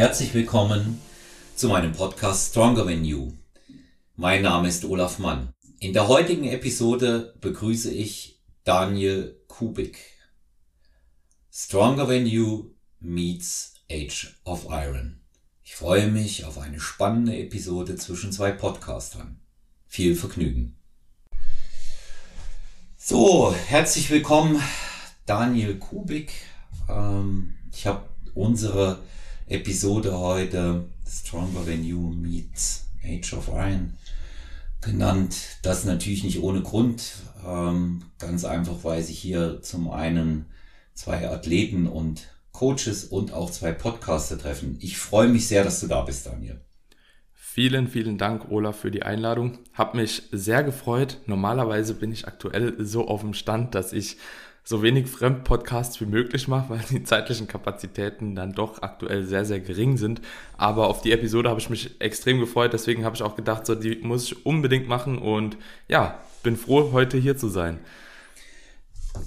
Herzlich willkommen zu meinem Podcast Stronger Than You. Mein Name ist Olaf Mann. In der heutigen Episode begrüße ich Daniel Kubik. Stronger Than You meets Age of Iron. Ich freue mich auf eine spannende Episode zwischen zwei Podcastern. Viel Vergnügen. So, herzlich willkommen, Daniel Kubik. Ähm, ich habe unsere Episode heute Stronger Than You meets Age of Iron genannt. Das natürlich nicht ohne Grund. Ähm, ganz einfach, weil sich hier zum einen zwei Athleten und Coaches und auch zwei Podcaster treffen. Ich freue mich sehr, dass du da bist, Daniel. Vielen, vielen Dank, Olaf, für die Einladung. Hab mich sehr gefreut. Normalerweise bin ich aktuell so auf dem Stand, dass ich so wenig Fremdpodcasts wie möglich mache, weil die zeitlichen Kapazitäten dann doch aktuell sehr, sehr gering sind. Aber auf die Episode habe ich mich extrem gefreut, deswegen habe ich auch gedacht, so die muss ich unbedingt machen und ja, bin froh, heute hier zu sein.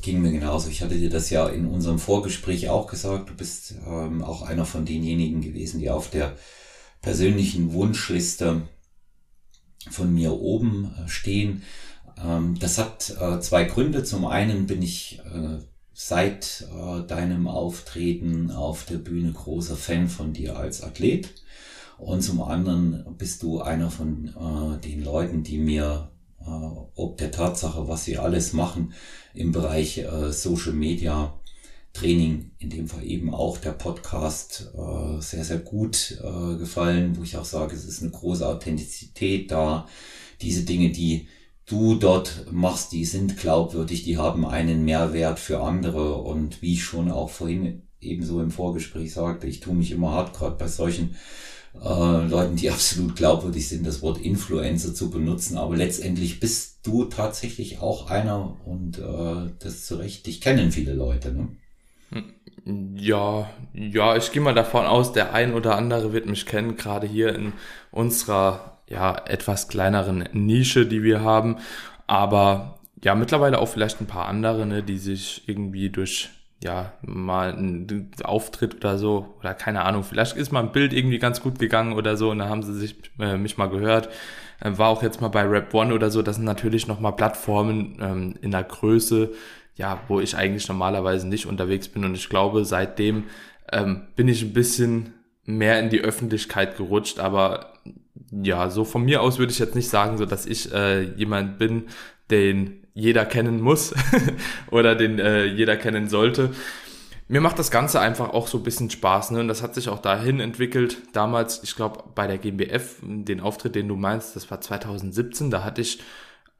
Ging mir genauso. Ich hatte dir das ja in unserem Vorgespräch auch gesagt. Du bist ähm, auch einer von denjenigen gewesen, die auf der persönlichen Wunschliste von mir oben äh, stehen. Ähm, das hat äh, zwei Gründe. Zum einen bin ich äh, seit äh, deinem Auftreten auf der Bühne großer Fan von dir als Athlet. Und zum anderen bist du einer von äh, den Leuten, die mir äh, ob der Tatsache, was sie alles machen im Bereich äh, Social Media, Training, in dem Fall eben auch der Podcast, äh, sehr, sehr gut äh, gefallen, wo ich auch sage, es ist eine große Authentizität da. Diese Dinge, die du dort machst, die sind glaubwürdig, die haben einen Mehrwert für andere. Und wie ich schon auch vorhin ebenso im Vorgespräch sagte, ich tue mich immer hart, gerade bei solchen äh, Leuten, die absolut glaubwürdig sind, das Wort Influencer zu benutzen, aber letztendlich bist du tatsächlich auch einer und äh, das zu Recht, dich kennen viele Leute, ne? Ja, ja, ich gehe mal davon aus, der ein oder andere wird mich kennen, gerade hier in unserer ja, etwas kleineren Nische, die wir haben. Aber ja, mittlerweile auch vielleicht ein paar andere, ne, die sich irgendwie durch ja, mal ein Auftritt oder so, oder keine Ahnung, vielleicht ist mal ein Bild irgendwie ganz gut gegangen oder so und da haben sie sich äh, mich mal gehört. Äh, war auch jetzt mal bei Rap One oder so, das sind natürlich nochmal Plattformen ähm, in der Größe, ja, wo ich eigentlich normalerweise nicht unterwegs bin und ich glaube, seitdem ähm, bin ich ein bisschen mehr in die Öffentlichkeit gerutscht, aber ja, so von mir aus würde ich jetzt nicht sagen, so dass ich äh, jemand bin, den jeder kennen muss oder den äh, jeder kennen sollte. Mir macht das Ganze einfach auch so ein bisschen Spaß, ne? Und das hat sich auch dahin entwickelt. Damals, ich glaube, bei der GmbF, den Auftritt, den du meinst, das war 2017, da hatte ich,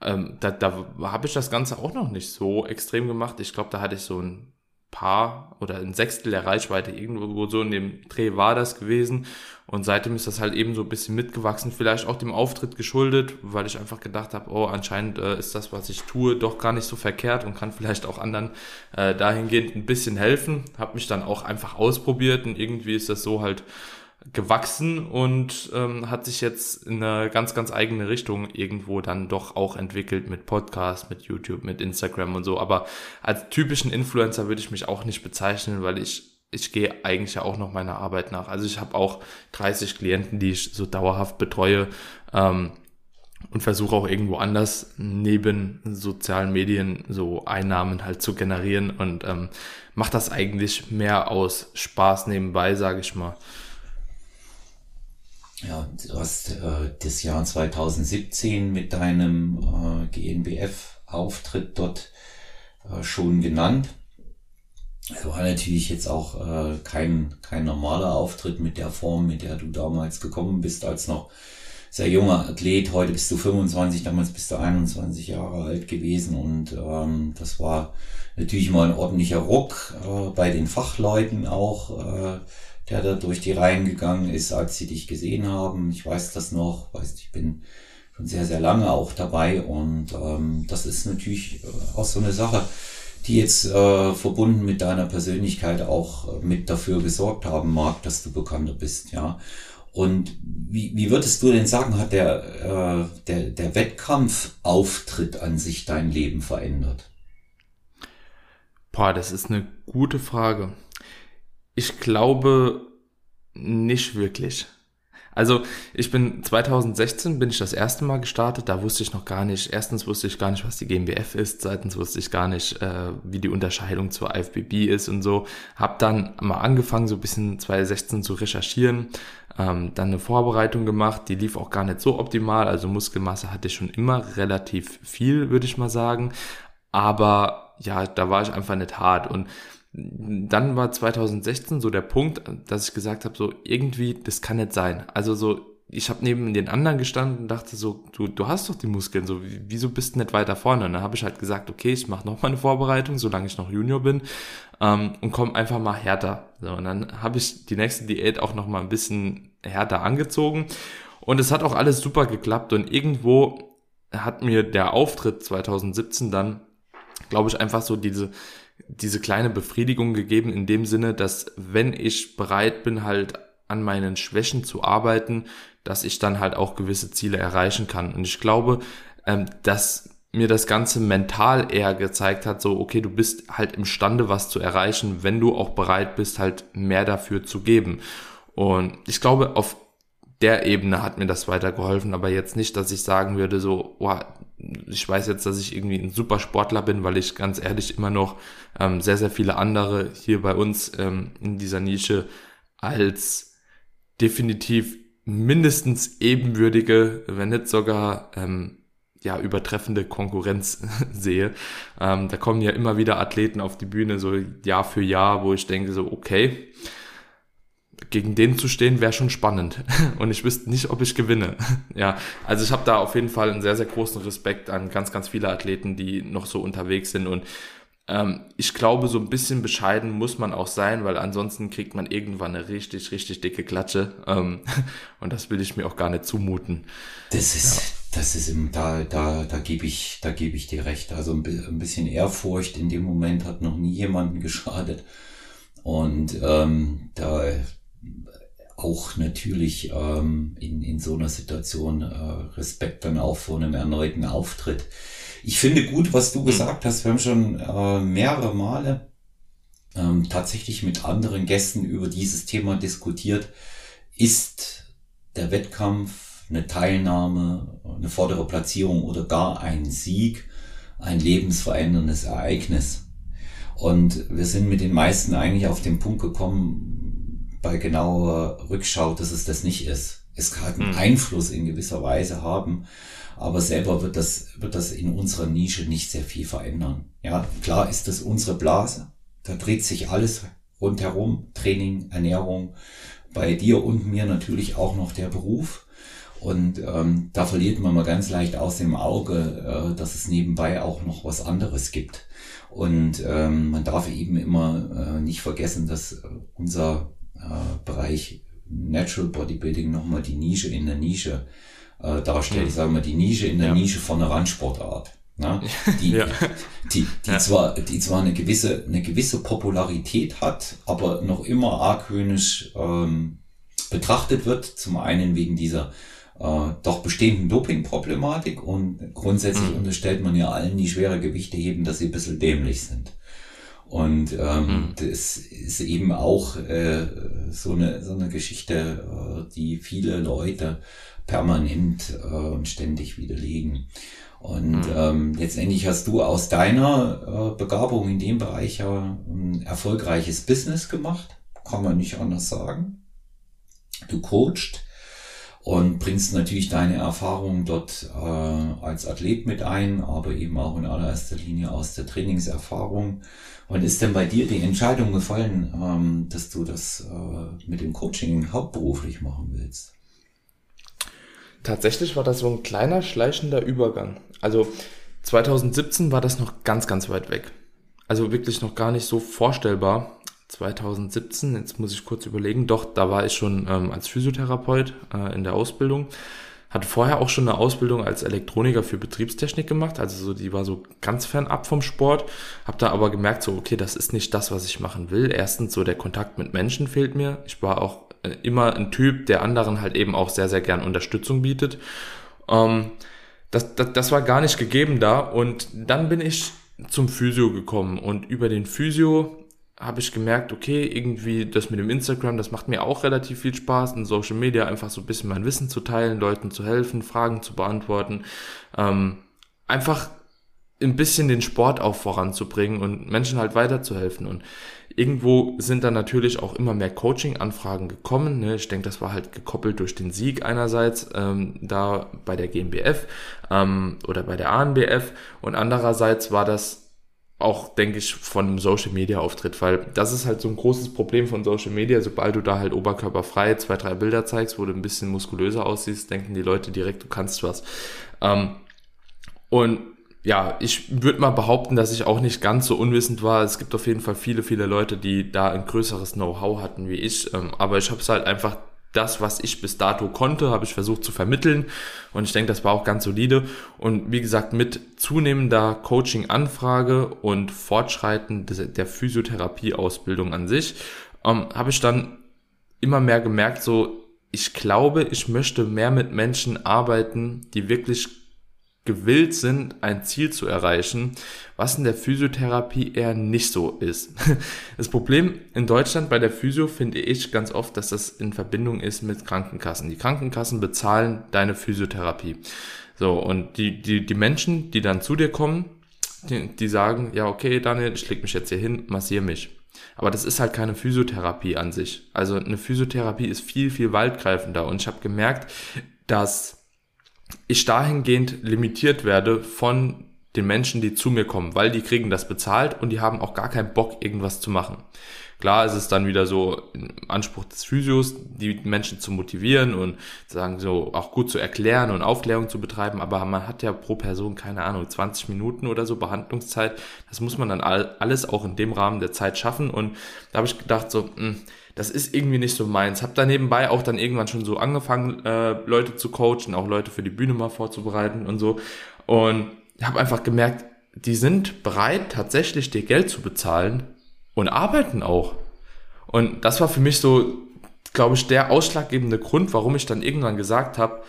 ähm, da, da habe ich das Ganze auch noch nicht so extrem gemacht. Ich glaube, da hatte ich so ein Paar oder ein Sechstel der Reichweite, irgendwo so in dem Dreh war das gewesen. Und seitdem ist das halt eben so ein bisschen mitgewachsen, vielleicht auch dem Auftritt geschuldet, weil ich einfach gedacht habe, oh, anscheinend äh, ist das, was ich tue, doch gar nicht so verkehrt und kann vielleicht auch anderen äh, dahingehend ein bisschen helfen. Habe mich dann auch einfach ausprobiert und irgendwie ist das so halt gewachsen und ähm, hat sich jetzt in eine ganz, ganz eigene Richtung irgendwo dann doch auch entwickelt mit Podcast, mit YouTube, mit Instagram und so. Aber als typischen Influencer würde ich mich auch nicht bezeichnen, weil ich ich gehe eigentlich ja auch noch meiner Arbeit nach. Also ich habe auch 30 Klienten, die ich so dauerhaft betreue ähm, und versuche auch irgendwo anders neben sozialen Medien so Einnahmen halt zu generieren und ähm, mache das eigentlich mehr aus Spaß nebenbei, sage ich mal. Ja, du hast äh, das Jahr 2017 mit deinem äh, GNBF-Auftritt dort äh, schon genannt. Es war natürlich jetzt auch äh, kein, kein normaler Auftritt mit der Form, mit der du damals gekommen bist, als noch sehr junger Athlet. Heute bist du 25, damals bist du 21 Jahre alt gewesen und ähm, das war natürlich mal ein ordentlicher Ruck äh, bei den Fachleuten auch. Äh, der da durch die Reihen gegangen ist, als sie dich gesehen haben. Ich weiß das noch, weiß, ich bin schon sehr, sehr lange auch dabei und ähm, das ist natürlich äh, auch so eine Sache, die jetzt äh, verbunden mit deiner Persönlichkeit auch äh, mit dafür gesorgt haben mag, dass du bekannter bist, ja. Und wie, wie würdest du denn sagen, hat der, äh, der, der Wettkampfauftritt an sich dein Leben verändert? Boah, das ist eine gute Frage ich glaube, nicht wirklich. Also ich bin 2016 bin ich das erste Mal gestartet, da wusste ich noch gar nicht, erstens wusste ich gar nicht, was die GmbF ist, zweitens wusste ich gar nicht, äh, wie die Unterscheidung zur IFBB ist und so. Hab dann mal angefangen, so ein bisschen 2016 zu recherchieren, ähm, dann eine Vorbereitung gemacht, die lief auch gar nicht so optimal, also Muskelmasse hatte ich schon immer relativ viel, würde ich mal sagen. Aber ja, da war ich einfach nicht hart und dann war 2016 so der Punkt, dass ich gesagt habe, so irgendwie, das kann nicht sein. Also so, ich habe neben den anderen gestanden und dachte so, du, du hast doch die Muskeln, so wieso bist du nicht weiter vorne? Und dann habe ich halt gesagt, okay, ich mache noch mal eine Vorbereitung, solange ich noch Junior bin ähm, und komm einfach mal härter. So, und dann habe ich die nächste Diät auch noch mal ein bisschen härter angezogen und es hat auch alles super geklappt und irgendwo hat mir der Auftritt 2017 dann, glaube ich, einfach so diese diese kleine Befriedigung gegeben in dem Sinne, dass wenn ich bereit bin, halt an meinen Schwächen zu arbeiten, dass ich dann halt auch gewisse Ziele erreichen kann. Und ich glaube, ähm, dass mir das Ganze mental eher gezeigt hat, so, okay, du bist halt imstande, was zu erreichen, wenn du auch bereit bist, halt mehr dafür zu geben. Und ich glaube, auf der Ebene hat mir das weitergeholfen, aber jetzt nicht, dass ich sagen würde, so, oh, ich weiß jetzt, dass ich irgendwie ein super Sportler bin, weil ich ganz ehrlich immer noch ähm, sehr, sehr viele andere hier bei uns ähm, in dieser Nische als definitiv mindestens ebenwürdige, wenn nicht sogar ähm, ja übertreffende Konkurrenz sehe. Ähm, da kommen ja immer wieder Athleten auf die Bühne, so Jahr für Jahr, wo ich denke so, okay, gegen den zu stehen wäre schon spannend und ich wüsste nicht, ob ich gewinne. ja, also ich habe da auf jeden Fall einen sehr, sehr großen Respekt an ganz, ganz viele Athleten, die noch so unterwegs sind und ähm, ich glaube, so ein bisschen bescheiden muss man auch sein, weil ansonsten kriegt man irgendwann eine richtig, richtig dicke Klatsche ähm, und das will ich mir auch gar nicht zumuten. Das ist, ja. das ist im, da, da, da gebe ich, da gebe ich dir recht. Also ein bisschen Ehrfurcht in dem Moment hat noch nie jemanden geschadet. Und ähm, da auch natürlich ähm, in, in so einer Situation äh, Respekt dann auch vor einem erneuten Auftritt. Ich finde gut, was du hm. gesagt hast. Wir haben schon äh, mehrere Male ähm, tatsächlich mit anderen Gästen über dieses Thema diskutiert. Ist der Wettkampf, eine Teilnahme, eine vordere Platzierung oder gar ein Sieg ein lebensveränderndes Ereignis? Und wir sind mit den meisten eigentlich auf den Punkt gekommen, bei genauer Rückschau, dass es das nicht ist. Es kann einen mhm. Einfluss in gewisser Weise haben, aber selber wird das, wird das in unserer Nische nicht sehr viel verändern. Ja, klar ist das unsere Blase. Da dreht sich alles rundherum. Training, Ernährung. Bei dir und mir natürlich auch noch der Beruf. Und ähm, da verliert man mal ganz leicht aus dem Auge, äh, dass es nebenbei auch noch was anderes gibt. Und ähm, man darf eben immer äh, nicht vergessen, dass unser Bereich Natural Bodybuilding nochmal die Nische in der Nische äh, darstellt. Ich sage mal, die Nische in der ja. Nische von einer Randsportart. Ne? Die, ja. die, die, ja. zwar, die zwar eine gewisse, eine gewisse Popularität hat, aber noch immer argwöhnisch ähm, betrachtet wird. Zum einen wegen dieser äh, doch bestehenden Doping-Problematik und grundsätzlich mhm. unterstellt man ja allen, die schwere Gewichte heben, dass sie ein bisschen dämlich sind. Und ähm, mhm. das ist eben auch äh, so, eine, so eine Geschichte, äh, die viele Leute permanent äh, und ständig widerlegen. Und mhm. ähm, letztendlich hast du aus deiner äh, Begabung in dem Bereich ja ein erfolgreiches Business gemacht, kann man nicht anders sagen. Du coachst und bringst natürlich deine Erfahrungen dort äh, als Athlet mit ein, aber eben auch in allererster Linie aus der Trainingserfahrung. Und ist denn bei dir die Entscheidung gefallen, ähm, dass du das äh, mit dem Coaching hauptberuflich machen willst? Tatsächlich war das so ein kleiner schleichender Übergang. Also 2017 war das noch ganz, ganz weit weg. Also wirklich noch gar nicht so vorstellbar, 2017, jetzt muss ich kurz überlegen, doch, da war ich schon ähm, als Physiotherapeut äh, in der Ausbildung. Hatte vorher auch schon eine Ausbildung als Elektroniker für Betriebstechnik gemacht, also so, die war so ganz fernab vom Sport. Hab da aber gemerkt, so, okay, das ist nicht das, was ich machen will. Erstens, so der Kontakt mit Menschen fehlt mir. Ich war auch äh, immer ein Typ, der anderen halt eben auch sehr, sehr gern Unterstützung bietet. Ähm, das, das, das war gar nicht gegeben da und dann bin ich zum Physio gekommen und über den Physio habe ich gemerkt, okay, irgendwie das mit dem Instagram, das macht mir auch relativ viel Spaß, in Social Media einfach so ein bisschen mein Wissen zu teilen, Leuten zu helfen, Fragen zu beantworten, ähm, einfach ein bisschen den Sport auch voranzubringen und Menschen halt weiterzuhelfen. Und irgendwo sind dann natürlich auch immer mehr Coaching-Anfragen gekommen. Ne? Ich denke, das war halt gekoppelt durch den Sieg einerseits ähm, da bei der GmbF ähm, oder bei der ANBF und andererseits war das auch, denke ich, von einem Social Media Auftritt, weil das ist halt so ein großes Problem von Social Media. Sobald du da halt oberkörperfrei zwei, drei Bilder zeigst, wo du ein bisschen muskulöser aussiehst, denken die Leute direkt, du kannst was. Ähm, und ja, ich würde mal behaupten, dass ich auch nicht ganz so unwissend war. Es gibt auf jeden Fall viele, viele Leute, die da ein größeres Know-how hatten wie ich. Ähm, aber ich habe es halt einfach das, was ich bis dato konnte, habe ich versucht zu vermitteln. Und ich denke, das war auch ganz solide. Und wie gesagt, mit zunehmender Coaching-Anfrage und Fortschreiten der Physiotherapie-Ausbildung an sich, ähm, habe ich dann immer mehr gemerkt, so, ich glaube, ich möchte mehr mit Menschen arbeiten, die wirklich gewillt sind, ein Ziel zu erreichen, was in der Physiotherapie eher nicht so ist. Das Problem in Deutschland bei der Physio finde ich ganz oft, dass das in Verbindung ist mit Krankenkassen. Die Krankenkassen bezahlen deine Physiotherapie. So, und die, die, die Menschen, die dann zu dir kommen, die, die sagen, ja, okay, Daniel, ich leg mich jetzt hier hin, massier mich. Aber das ist halt keine Physiotherapie an sich. Also eine Physiotherapie ist viel, viel waldgreifender. Und ich habe gemerkt, dass ich dahingehend limitiert werde von den Menschen, die zu mir kommen, weil die kriegen das bezahlt und die haben auch gar keinen Bock, irgendwas zu machen. Klar ist es dann wieder so im Anspruch des Physios, die Menschen zu motivieren und sagen so auch gut zu erklären und Aufklärung zu betreiben, aber man hat ja pro Person, keine Ahnung, 20 Minuten oder so Behandlungszeit. Das muss man dann alles auch in dem Rahmen der Zeit schaffen und da habe ich gedacht so, mh, hm, das ist irgendwie nicht so meins. Hab da nebenbei auch dann irgendwann schon so angefangen, äh, Leute zu coachen, auch Leute für die Bühne mal vorzubereiten und so. Und habe einfach gemerkt, die sind bereit, tatsächlich dir Geld zu bezahlen und arbeiten auch. Und das war für mich so, glaube ich, der ausschlaggebende Grund, warum ich dann irgendwann gesagt habe,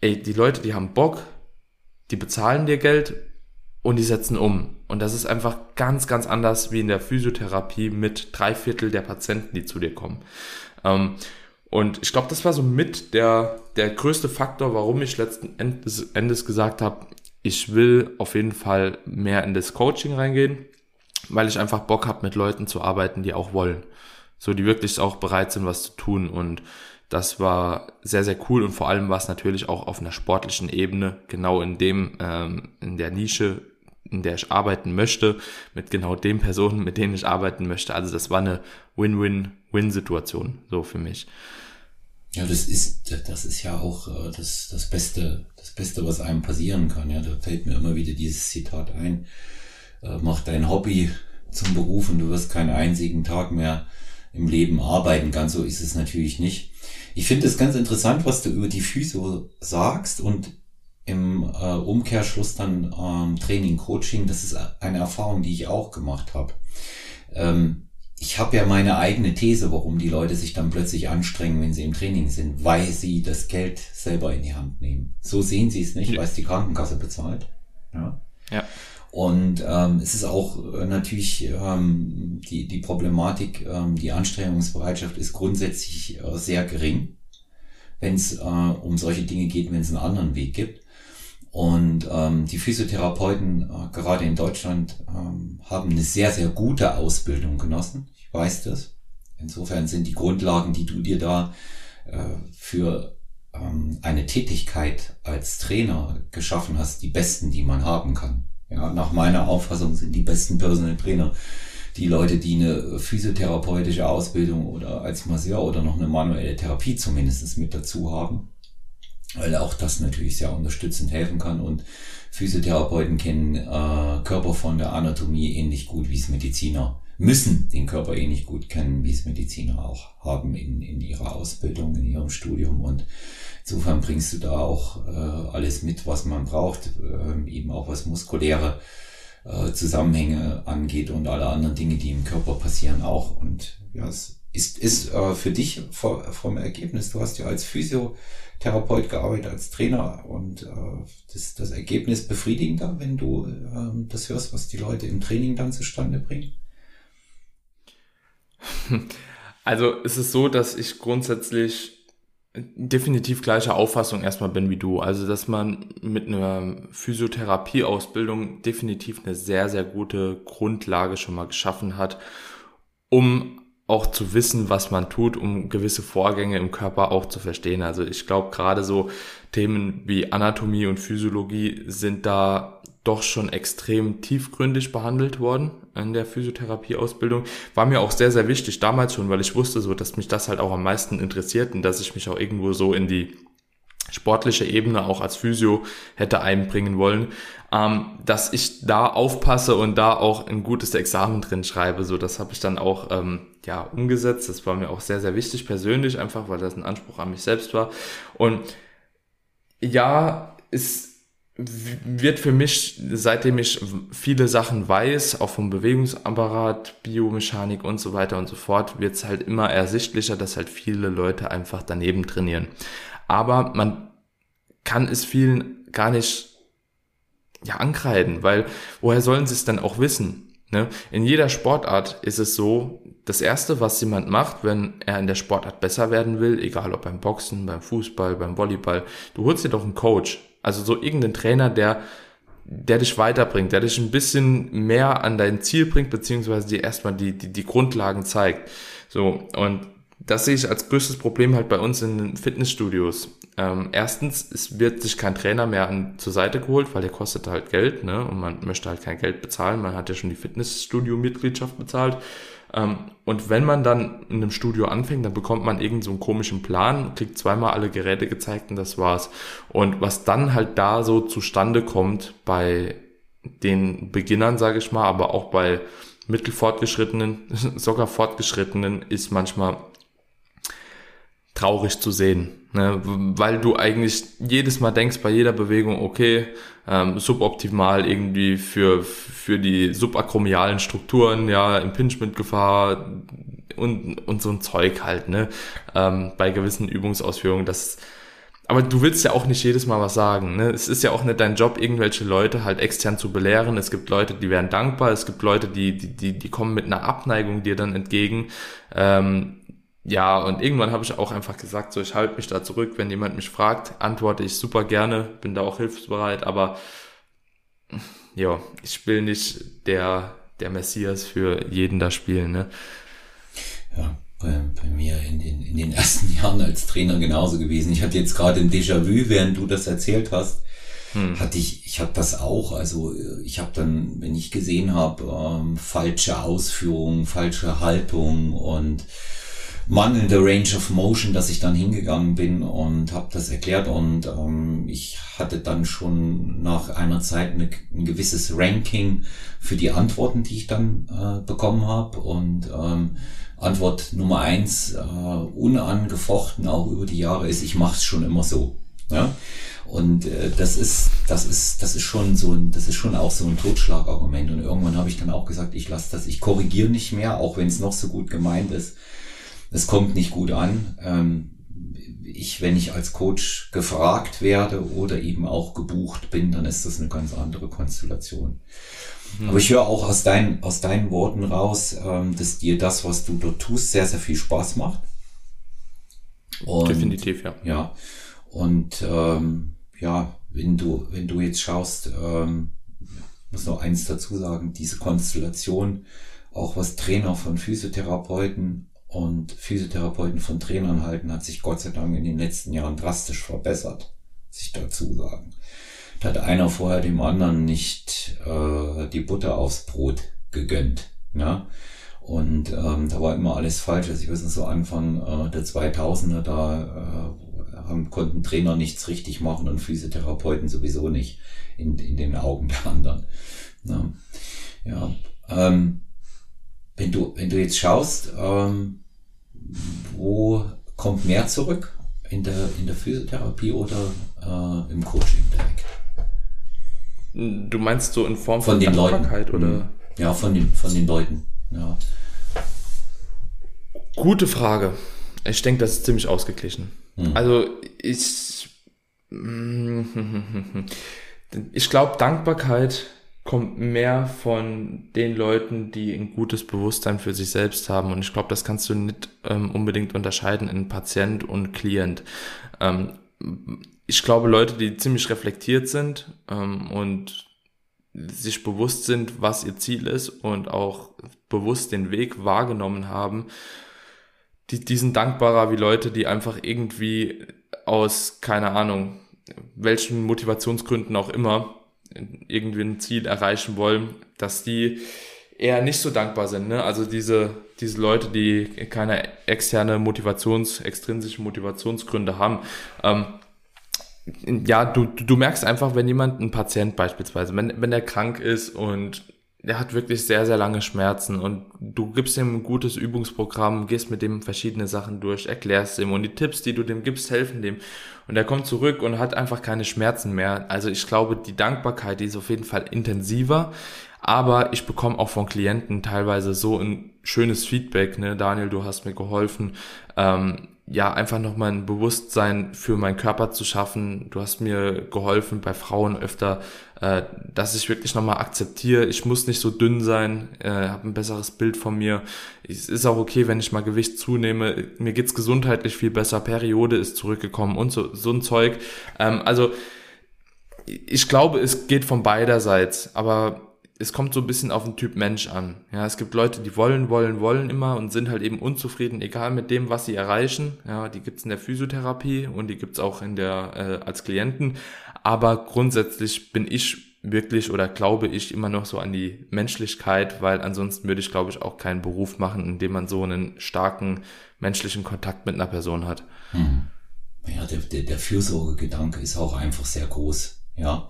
ey, die Leute, die haben Bock, die bezahlen dir Geld und die setzen um. Und das ist einfach ganz, ganz anders wie in der Physiotherapie mit drei Viertel der Patienten, die zu dir kommen. Ähm, und ich glaube, das war so mit der, der größte Faktor, warum ich letzten Endes, Endes gesagt habe, ich will auf jeden Fall mehr in das Coaching reingehen, weil ich einfach Bock habe, mit Leuten zu arbeiten, die auch wollen. So, die wirklich auch bereit sind, was zu tun. Und das war sehr, sehr cool und vor allem war es natürlich auch auf einer sportlichen Ebene, genau in dem, ähm, in der Nische, in der ich arbeiten möchte, mit genau den Personen, mit denen ich arbeiten möchte. Also das war eine Win-Win-Win-Situation, so für mich. Ja, das ist, das ist ja auch äh, das, das Beste, das Beste, was einem passieren kann. Ja, da fällt mir immer wieder dieses Zitat ein. Äh, mach dein Hobby zum Beruf und du wirst keinen einzigen Tag mehr im Leben arbeiten. Ganz so ist es natürlich nicht. Ich finde es ganz interessant, was du über die Physio sagst und im äh, Umkehrschluss dann ähm, Training, Coaching, das ist eine Erfahrung, die ich auch gemacht habe. Ähm, ich habe ja meine eigene These, warum die Leute sich dann plötzlich anstrengen, wenn sie im Training sind, weil sie das Geld selber in die Hand nehmen. So sehen sie es nicht, weil es die Krankenkasse bezahlt. Ja. ja. Und ähm, es ist auch äh, natürlich ähm, die, die Problematik, ähm, die Anstrengungsbereitschaft ist grundsätzlich äh, sehr gering, wenn es äh, um solche Dinge geht, wenn es einen anderen Weg gibt. Und ähm, die Physiotherapeuten, äh, gerade in Deutschland, ähm, haben eine sehr, sehr gute Ausbildung genossen. Ich weiß das. Insofern sind die Grundlagen, die du dir da äh, für ähm, eine Tätigkeit als Trainer geschaffen hast, die besten, die man haben kann. Ja, nach meiner Auffassung sind die besten Personal Trainer die Leute, die eine physiotherapeutische Ausbildung oder als Masseur oder noch eine manuelle Therapie zumindest mit dazu haben. Weil auch das natürlich sehr unterstützend helfen kann und Physiotherapeuten kennen äh, Körper von der Anatomie ähnlich gut wie es Mediziner müssen den Körper ähnlich gut kennen, wie es Mediziner auch haben in, in ihrer Ausbildung, in ihrem Studium und Insofern bringst du da auch äh, alles mit, was man braucht, äh, eben auch was muskuläre äh, Zusammenhänge angeht und alle anderen Dinge, die im Körper passieren auch. Und ja, es ist, ist äh, für dich vom Ergebnis, du hast ja als Physiotherapeut gearbeitet, als Trainer und äh, das, das Ergebnis befriedigender, wenn du äh, das hörst, was die Leute im Training dann zustande bringen? Also es ist so, dass ich grundsätzlich definitiv gleicher Auffassung erstmal bin wie du. Also, dass man mit einer Physiotherapieausbildung definitiv eine sehr, sehr gute Grundlage schon mal geschaffen hat, um auch zu wissen, was man tut, um gewisse Vorgänge im Körper auch zu verstehen. Also ich glaube, gerade so Themen wie Anatomie und Physiologie sind da doch schon extrem tiefgründig behandelt worden in der Physiotherapieausbildung. War mir auch sehr, sehr wichtig damals schon, weil ich wusste so, dass mich das halt auch am meisten interessiert und dass ich mich auch irgendwo so in die sportliche Ebene auch als Physio hätte einbringen wollen, ähm, dass ich da aufpasse und da auch ein gutes Examen drin schreibe. So, das habe ich dann auch ähm, ja umgesetzt. Das war mir auch sehr, sehr wichtig persönlich, einfach weil das ein Anspruch an mich selbst war. Und ja, es wird für mich, seitdem ich viele Sachen weiß, auch vom Bewegungsapparat, Biomechanik und so weiter und so fort, wird es halt immer ersichtlicher, dass halt viele Leute einfach daneben trainieren. Aber man kann es vielen gar nicht ja, ankreiden, weil woher sollen sie es dann auch wissen? Ne? In jeder Sportart ist es so, das Erste, was jemand macht, wenn er in der Sportart besser werden will, egal ob beim Boxen, beim Fußball, beim Volleyball, du holst dir doch einen Coach, also so irgendein Trainer, der, der dich weiterbringt, der dich ein bisschen mehr an dein Ziel bringt, beziehungsweise dir erstmal die, die, die Grundlagen zeigt. So, und das sehe ich als größtes Problem halt bei uns in den Fitnessstudios. Ähm, erstens, es wird sich kein Trainer mehr an, zur Seite geholt, weil der kostet halt Geld, ne? Und man möchte halt kein Geld bezahlen. Man hat ja schon die Fitnessstudio-Mitgliedschaft bezahlt. Ähm, und wenn man dann in einem Studio anfängt, dann bekommt man irgend so einen komischen Plan, kriegt zweimal alle Geräte gezeigt und das war's. Und was dann halt da so zustande kommt bei den Beginnern, sage ich mal, aber auch bei mittelfortgeschrittenen, sogar fortgeschrittenen, ist manchmal traurig zu sehen. Ne? Weil du eigentlich jedes Mal denkst bei jeder Bewegung, okay, ähm, suboptimal irgendwie für, für die subakromialen Strukturen, ja, Impingement-Gefahr und, und so ein Zeug halt, ne? Ähm, bei gewissen Übungsausführungen, das aber du willst ja auch nicht jedes Mal was sagen. Ne? Es ist ja auch nicht dein Job, irgendwelche Leute halt extern zu belehren. Es gibt Leute, die werden dankbar. Es gibt Leute, die, die, die, die kommen mit einer Abneigung dir dann entgegen. Ähm, ja, und irgendwann habe ich auch einfach gesagt, so ich halte mich da zurück, wenn jemand mich fragt, antworte ich super gerne, bin da auch hilfsbereit, aber ja, ich will nicht der, der Messias für jeden da spielen, ne? Ja, bei, bei mir in den, in den ersten Jahren als Trainer genauso gewesen. Ich hatte jetzt gerade ein Déjà-vu, während du das erzählt hast. Hm. hatte ich, ich habe das auch, also ich habe dann, wenn ich gesehen habe, ähm, falsche Ausführungen, falsche Haltung und mangelnde Range of Motion, dass ich dann hingegangen bin und habe das erklärt und ähm, ich hatte dann schon nach einer Zeit eine, ein gewisses Ranking für die Antworten, die ich dann äh, bekommen habe und ähm, Antwort Nummer eins, äh, unangefochten auch über die Jahre ist, ich mache es schon immer so. Ja? Und äh, das ist, das ist, das ist schon so ein, das ist schon auch so ein Totschlagargument. Und irgendwann habe ich dann auch gesagt, ich lasse das, ich korrigiere nicht mehr, auch wenn es noch so gut gemeint ist es kommt nicht gut an. Ähm, ich, wenn ich als Coach gefragt werde oder eben auch gebucht bin, dann ist das eine ganz andere Konstellation. Mhm. Aber ich höre auch aus, dein, aus deinen Worten raus, ähm, dass dir das, was du dort tust, sehr, sehr viel Spaß macht. Und, Definitiv, ja. Ja. Und ähm, ja, wenn du, wenn du jetzt schaust, ähm, muss noch eins dazu sagen, diese Konstellation, auch was Trainer von Physiotherapeuten und Physiotherapeuten von Trainern halten, hat sich Gott sei Dank in den letzten Jahren drastisch verbessert, sich dazu sagen. Da hat einer vorher dem anderen nicht äh, die Butter aufs Brot gegönnt. Ja? Und ähm, da war immer alles falsch. Also ich weiß nicht, so Anfang äh, der 2000er, da äh, haben, konnten Trainer nichts richtig machen und Physiotherapeuten sowieso nicht in, in den Augen der anderen. Ja, ja ähm, wenn du, wenn du jetzt schaust, ähm, wo kommt mehr zurück? In der, in der Physiotherapie oder äh, im Coaching direkt? Du meinst so in Form von, von den Leuten oder? Mhm. Ja, von den, von den Leuten. Ja. Gute Frage. Ich denke, das ist ziemlich ausgeglichen. Mhm. Also ich, ich glaube, Dankbarkeit kommt mehr von den Leuten, die ein gutes Bewusstsein für sich selbst haben. Und ich glaube, das kannst du nicht ähm, unbedingt unterscheiden in Patient und Klient. Ähm, ich glaube, Leute, die ziemlich reflektiert sind ähm, und sich bewusst sind, was ihr Ziel ist und auch bewusst den Weg wahrgenommen haben, die, die sind dankbarer wie Leute, die einfach irgendwie aus, keine Ahnung, welchen Motivationsgründen auch immer, irgendwie ein Ziel erreichen wollen, dass die eher nicht so dankbar sind. Ne? Also diese, diese Leute, die keine externe Motivations, extrinsische Motivationsgründe haben. Ähm, ja, du, du merkst einfach, wenn jemand, ein Patient beispielsweise, wenn, wenn der krank ist und der hat wirklich sehr, sehr lange Schmerzen und du gibst ihm ein gutes Übungsprogramm, gehst mit dem verschiedene Sachen durch, erklärst ihm und die Tipps, die du dem gibst, helfen dem. Und er kommt zurück und hat einfach keine Schmerzen mehr. Also ich glaube, die Dankbarkeit, die ist auf jeden Fall intensiver. Aber ich bekomme auch von Klienten teilweise so ein schönes Feedback, ne, Daniel, du hast mir geholfen. Ähm, ja, einfach nochmal ein Bewusstsein für meinen Körper zu schaffen. Du hast mir geholfen bei Frauen öfter, äh, dass ich wirklich nochmal akzeptiere, ich muss nicht so dünn sein, äh, habe ein besseres Bild von mir. Es ist auch okay, wenn ich mal Gewicht zunehme. Mir geht's gesundheitlich viel besser, Periode ist zurückgekommen und so, so ein Zeug. Ähm, also ich glaube, es geht von beiderseits, aber es kommt so ein bisschen auf den Typ Mensch an. Ja, es gibt Leute, die wollen, wollen, wollen immer und sind halt eben unzufrieden, egal mit dem, was sie erreichen. Ja, die gibt's in der Physiotherapie und die gibt's auch in der äh, als Klienten. Aber grundsätzlich bin ich wirklich oder glaube ich immer noch so an die Menschlichkeit, weil ansonsten würde ich, glaube ich, auch keinen Beruf machen, in dem man so einen starken menschlichen Kontakt mit einer Person hat. Hm. Ja, der, der, der Fürsorgegedanke ist auch einfach sehr groß. Ja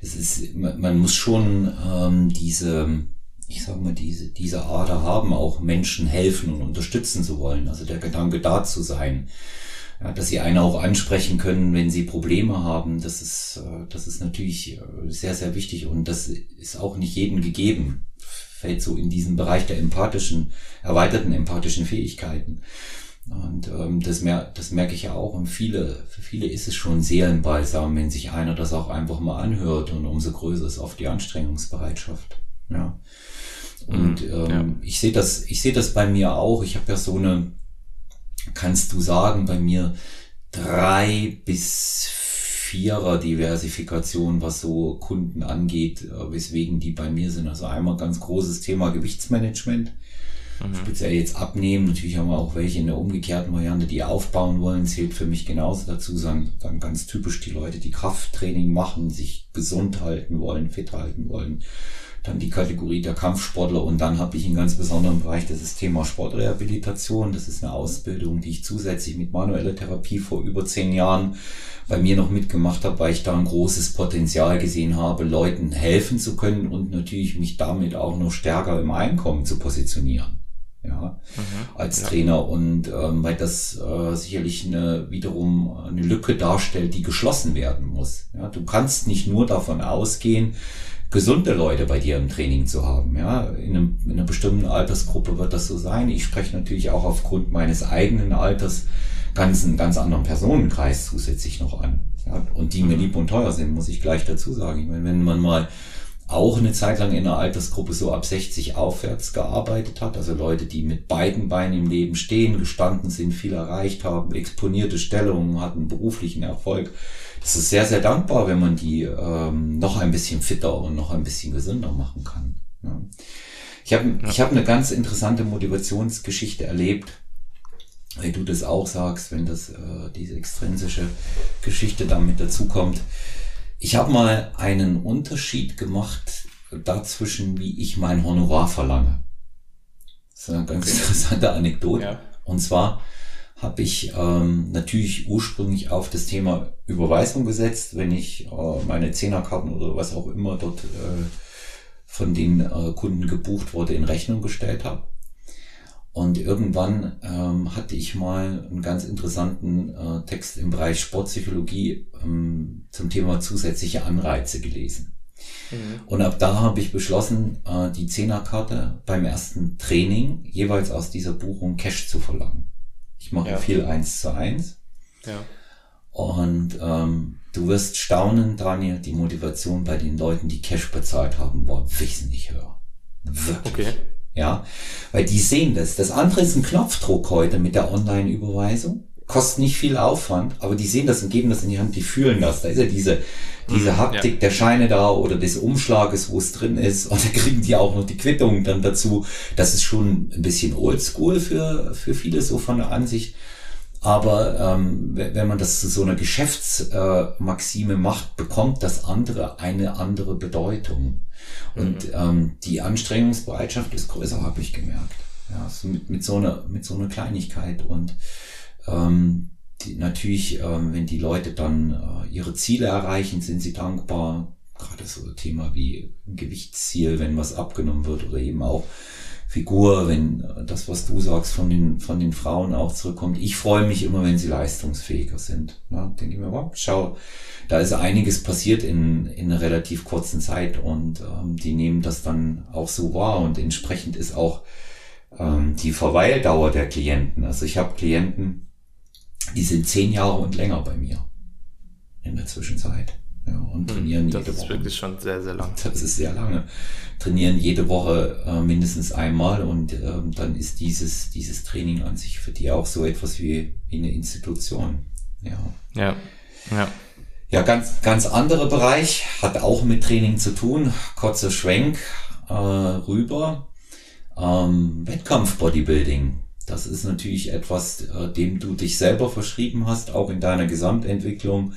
es ist, man muss schon ähm, diese, ich sag mal, diese, diese Ader haben, auch Menschen helfen und unterstützen zu wollen. Also der Gedanke da zu sein. Ja, dass sie einen auch ansprechen können, wenn sie Probleme haben, das ist, äh, das ist natürlich äh, sehr, sehr wichtig und das ist auch nicht jedem gegeben. Fällt so in diesen Bereich der empathischen, erweiterten empathischen Fähigkeiten. Und ähm, das, mer das merke ich ja auch. Und viele, für viele ist es schon Seelenbalsam, wenn sich einer das auch einfach mal anhört. Und umso größer ist oft die Anstrengungsbereitschaft. Ja. Und mhm, ähm, ja. ich sehe das, ich sehe das bei mir auch. Ich habe ja so eine, kannst du sagen, bei mir drei bis vierer Diversifikation, was so Kunden angeht, äh, weswegen die bei mir sind. Also einmal ganz großes Thema Gewichtsmanagement mhm. speziell jetzt abnehmen. Natürlich haben wir auch welche in der umgekehrten Variante, die aufbauen wollen, zählt für mich genauso dazu. Sagen dann ganz typisch die Leute, die Krafttraining machen, sich gesund halten wollen, fit halten wollen. Dann die Kategorie der Kampfsportler und dann habe ich einen ganz besonderen Bereich, das ist Thema Sportrehabilitation. Das ist eine Ausbildung, die ich zusätzlich mit manueller Therapie vor über zehn Jahren bei mir noch mitgemacht habe, weil ich da ein großes Potenzial gesehen habe, Leuten helfen zu können und natürlich mich damit auch noch stärker im Einkommen zu positionieren ja, mhm, als ja. Trainer und ähm, weil das äh, sicherlich eine, wiederum eine Lücke darstellt, die geschlossen werden muss. Ja, du kannst nicht nur davon ausgehen, gesunde Leute bei dir im Training zu haben. Ja, in, einem, in einer bestimmten Altersgruppe wird das so sein. Ich spreche natürlich auch aufgrund meines eigenen Alters ganz einen ganz anderen Personenkreis zusätzlich noch an. Ja, und die mir lieb und teuer sind, muss ich gleich dazu sagen. Ich meine, wenn man mal auch eine Zeit lang in einer Altersgruppe so ab 60 aufwärts gearbeitet hat. Also Leute, die mit beiden Beinen im Leben stehen, gestanden sind, viel erreicht haben, exponierte Stellungen hatten, beruflichen Erfolg. Das ist sehr, sehr dankbar, wenn man die ähm, noch ein bisschen fitter und noch ein bisschen gesünder machen kann. Ja. Ich habe ja. ich hab eine ganz interessante Motivationsgeschichte erlebt, weil du das auch sagst, wenn das äh, diese extrinsische Geschichte damit dazukommt. Ich habe mal einen Unterschied gemacht dazwischen, wie ich mein Honorar verlange. Das ist eine ganz interessante Anekdote. Ja. Und zwar habe ich ähm, natürlich ursprünglich auf das Thema Überweisung gesetzt, wenn ich äh, meine Zehnerkarten oder was auch immer dort äh, von den äh, Kunden gebucht wurde, in Rechnung gestellt habe. Und irgendwann ähm, hatte ich mal einen ganz interessanten äh, Text im Bereich Sportpsychologie ähm, zum Thema zusätzliche Anreize gelesen. Mhm. Und ab da habe ich beschlossen, äh, die Zehnerkarte beim ersten Training jeweils aus dieser Buchung Cash zu verlangen. Ich mache ja. viel eins zu eins. Ja. Und ähm, Du wirst staunen, Daniel, die Motivation bei den Leuten, die Cash bezahlt haben, war wesentlich höher. Wirklich. Okay. Ja, weil die sehen das. Das andere ist ein Knopfdruck heute mit der Online-Überweisung. Kostet nicht viel Aufwand, aber die sehen das und geben das in die Hand, die fühlen das. Da ist ja diese, diese mhm, Haptik ja. der Scheine da oder des Umschlages, wo es drin ist. Und da kriegen die auch noch die Quittung dann dazu. Das ist schon ein bisschen oldschool für, für viele so von der Ansicht. Aber ähm, wenn man das zu so einer Geschäftsmaxime äh, macht, bekommt das andere eine andere Bedeutung. Und mhm. ähm, die Anstrengungsbereitschaft ist größer, habe ich gemerkt. Ja, so mit, mit, so einer, mit so einer Kleinigkeit. Und ähm, die, natürlich, ähm, wenn die Leute dann äh, ihre Ziele erreichen, sind sie dankbar. Gerade so Thema wie Gewichtsziel, wenn was abgenommen wird oder eben auch Figur, wenn äh, das, was du sagst, von den, von den Frauen auch zurückkommt. Ich freue mich immer, wenn sie leistungsfähiger sind. Ja, denke ich mir, wow, schau, da ist einiges passiert in, in einer relativ kurzen Zeit und ähm, die nehmen das dann auch so wahr und entsprechend ist auch ähm, die Verweildauer der Klienten. Also ich habe Klienten, die sind zehn Jahre und länger bei mir in der Zwischenzeit. Ja, und hm, trainieren das jede ist wirklich schon sehr, sehr lang. Das ist sehr lange. Trainieren jede Woche äh, mindestens einmal und ähm, dann ist dieses, dieses Training an sich für die auch so etwas wie, wie eine Institution. Ja. Ja. Ja. Ja, ganz, ganz anderer Bereich, hat auch mit Training zu tun. Kurzer Schwenk äh, rüber. Ähm, Wettkampf-Bodybuilding. Das ist natürlich etwas, äh, dem du dich selber verschrieben hast, auch in deiner Gesamtentwicklung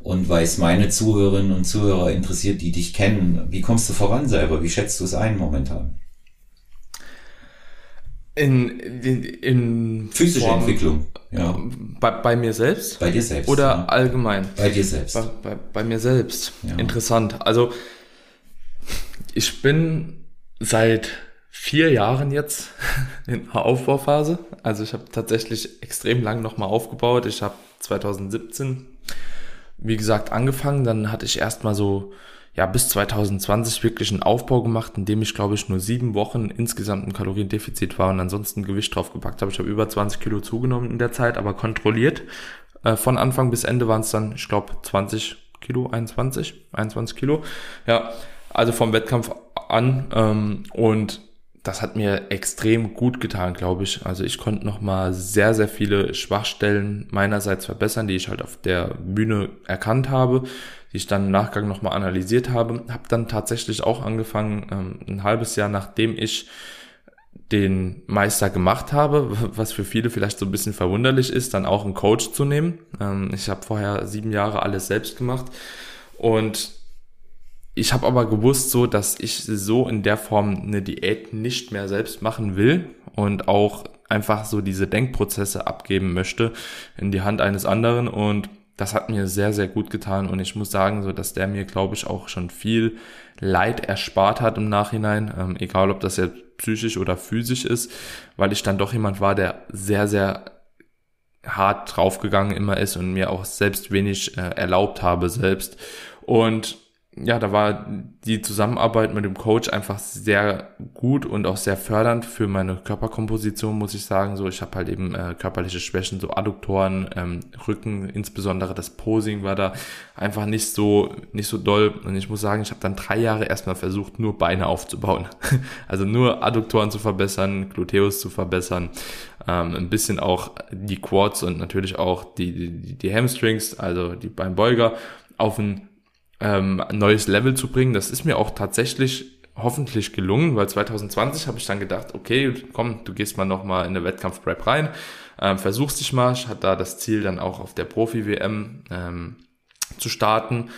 und weil es meine Zuhörerinnen und Zuhörer interessiert, die dich kennen. Wie kommst du voran selber? Wie schätzt du es ein momentan? In, in, in physische Form, Entwicklung, ja. Bei, bei mir selbst? Bei dir selbst. Oder ja. allgemein? Bei dir selbst. Bei, bei, bei mir selbst. Ja. Interessant. Also, ich bin seit vier Jahren jetzt in der Aufbauphase. Also ich habe tatsächlich extrem lang nochmal aufgebaut. Ich habe 2017 wie gesagt, angefangen. Dann hatte ich erstmal so, ja, bis 2020 wirklich einen Aufbau gemacht, in dem ich, glaube ich, nur sieben Wochen insgesamt ein Kaloriendefizit war und ansonsten Gewicht draufgepackt habe. Ich habe über 20 Kilo zugenommen in der Zeit, aber kontrolliert. Äh, von Anfang bis Ende waren es dann, ich glaube, 20 Kilo, 21, 21 Kilo. Ja, also vom Wettkampf an. Ähm, und das hat mir extrem gut getan, glaube ich. Also ich konnte noch mal sehr, sehr viele Schwachstellen meinerseits verbessern, die ich halt auf der Bühne erkannt habe, die ich dann im Nachgang noch mal analysiert habe. Habe dann tatsächlich auch angefangen, ähm, ein halbes Jahr nachdem ich den Meister gemacht habe, was für viele vielleicht so ein bisschen verwunderlich ist, dann auch einen Coach zu nehmen. Ähm, ich habe vorher sieben Jahre alles selbst gemacht und ich habe aber gewusst, so, dass ich so in der Form eine Diät nicht mehr selbst machen will und auch einfach so diese Denkprozesse abgeben möchte in die Hand eines anderen. Und das hat mir sehr, sehr gut getan. Und ich muss sagen, so, dass der mir, glaube ich, auch schon viel Leid erspart hat im Nachhinein, ähm, egal ob das jetzt psychisch oder physisch ist, weil ich dann doch jemand war, der sehr, sehr hart draufgegangen immer ist und mir auch selbst wenig äh, erlaubt habe selbst. Und ja, da war die Zusammenarbeit mit dem Coach einfach sehr gut und auch sehr fördernd für meine Körperkomposition, muss ich sagen. So, ich habe halt eben äh, körperliche Schwächen, so Adduktoren, ähm, Rücken, insbesondere das Posing war da einfach nicht so nicht so doll. Und ich muss sagen, ich habe dann drei Jahre erstmal versucht, nur Beine aufzubauen, also nur Adduktoren zu verbessern, Gluteus zu verbessern, ähm, ein bisschen auch die Quads und natürlich auch die die, die Hamstrings, also die Beinbeuger auf ein ähm, ein neues Level zu bringen. Das ist mir auch tatsächlich hoffentlich gelungen, weil 2020 habe ich dann gedacht, okay, komm, du gehst mal nochmal in eine Wettkampf-Prep rein, ähm, versuchst dich mal, ich hatte da das Ziel dann auch auf der Profi-WM ähm, zu starten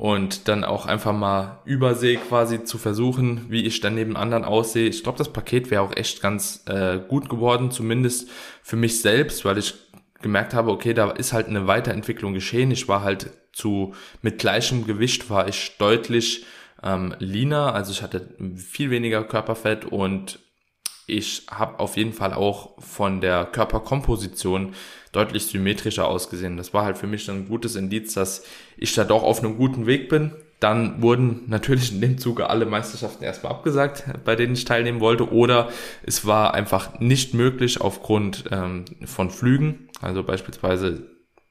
und dann auch einfach mal Übersee quasi zu versuchen, wie ich dann neben anderen aussehe. Ich glaube, das Paket wäre auch echt ganz äh, gut geworden, zumindest für mich selbst, weil ich gemerkt habe, okay, da ist halt eine Weiterentwicklung geschehen. Ich war halt zu, mit gleichem Gewicht war ich deutlich ähm, leaner, also ich hatte viel weniger Körperfett und ich habe auf jeden Fall auch von der Körperkomposition deutlich symmetrischer ausgesehen. Das war halt für mich ein gutes Indiz, dass ich da doch auf einem guten Weg bin. Dann wurden natürlich in dem Zuge alle Meisterschaften erstmal abgesagt, bei denen ich teilnehmen wollte, oder es war einfach nicht möglich aufgrund ähm, von Flügen. Also beispielsweise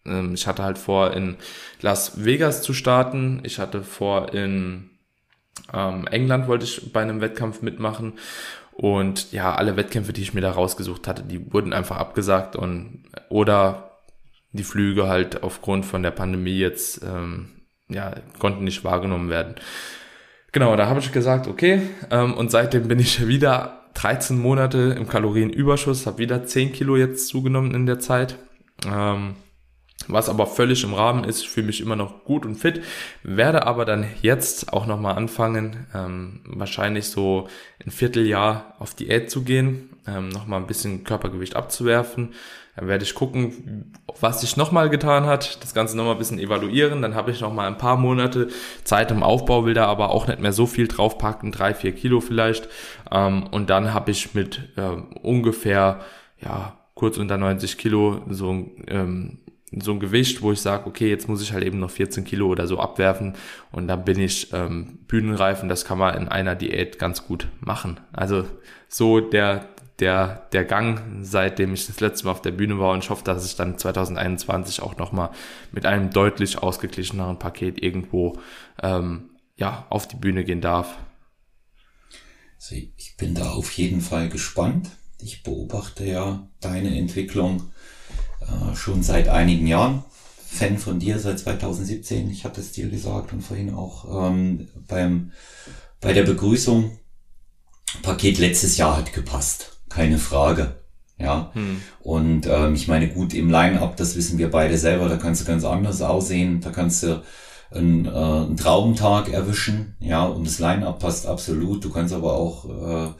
Ähm, ich hatte halt vor, in Las Vegas zu starten. Ich hatte vor, in ähm, England wollte ich bei einem Wettkampf mitmachen. Und ja, alle Wettkämpfe, die ich mir da rausgesucht hatte, die wurden einfach abgesagt und oder die Flüge halt aufgrund von der Pandemie jetzt ähm, ja konnten nicht wahrgenommen werden. Genau, da habe ich gesagt, okay. Ähm, und seitdem bin ich wieder 13 Monate im Kalorienüberschuss, habe wieder 10 Kilo jetzt zugenommen in der Zeit. Ähm, was aber völlig im Rahmen ist, fühle mich immer noch gut und fit, werde aber dann jetzt auch nochmal anfangen, ähm, wahrscheinlich so ein Vierteljahr auf Diät zu gehen, ähm, nochmal ein bisschen Körpergewicht abzuwerfen. Dann werde ich gucken, was sich nochmal getan hat, das Ganze nochmal ein bisschen evaluieren, dann habe ich nochmal ein paar Monate Zeit im Aufbau, will da aber auch nicht mehr so viel draufpacken, drei, vier Kilo vielleicht. Ähm, und dann habe ich mit äh, ungefähr, ja, kurz unter 90 Kilo so ähm, so ein Gewicht, wo ich sage, okay, jetzt muss ich halt eben noch 14 Kilo oder so abwerfen und dann bin ich ähm, bühnenreif und das kann man in einer Diät ganz gut machen. Also so der, der, der Gang, seitdem ich das letzte Mal auf der Bühne war und ich hoffe, dass ich dann 2021 auch nochmal mit einem deutlich ausgeglicheneren Paket irgendwo ähm, ja, auf die Bühne gehen darf. Also ich bin da auf jeden Fall gespannt. Ich beobachte ja deine Entwicklung äh, schon seit einigen Jahren. Fan von dir seit 2017. Ich hatte es dir gesagt und vorhin auch ähm, beim bei der Begrüßung. Paket letztes Jahr hat gepasst, keine Frage. Ja. Hm. Und ähm, ich meine, gut, im Line-Up, das wissen wir beide selber, da kannst du ganz anders aussehen. Da kannst du einen, äh, einen Traumtag erwischen, ja, und das Line-Up passt absolut. Du kannst aber auch äh,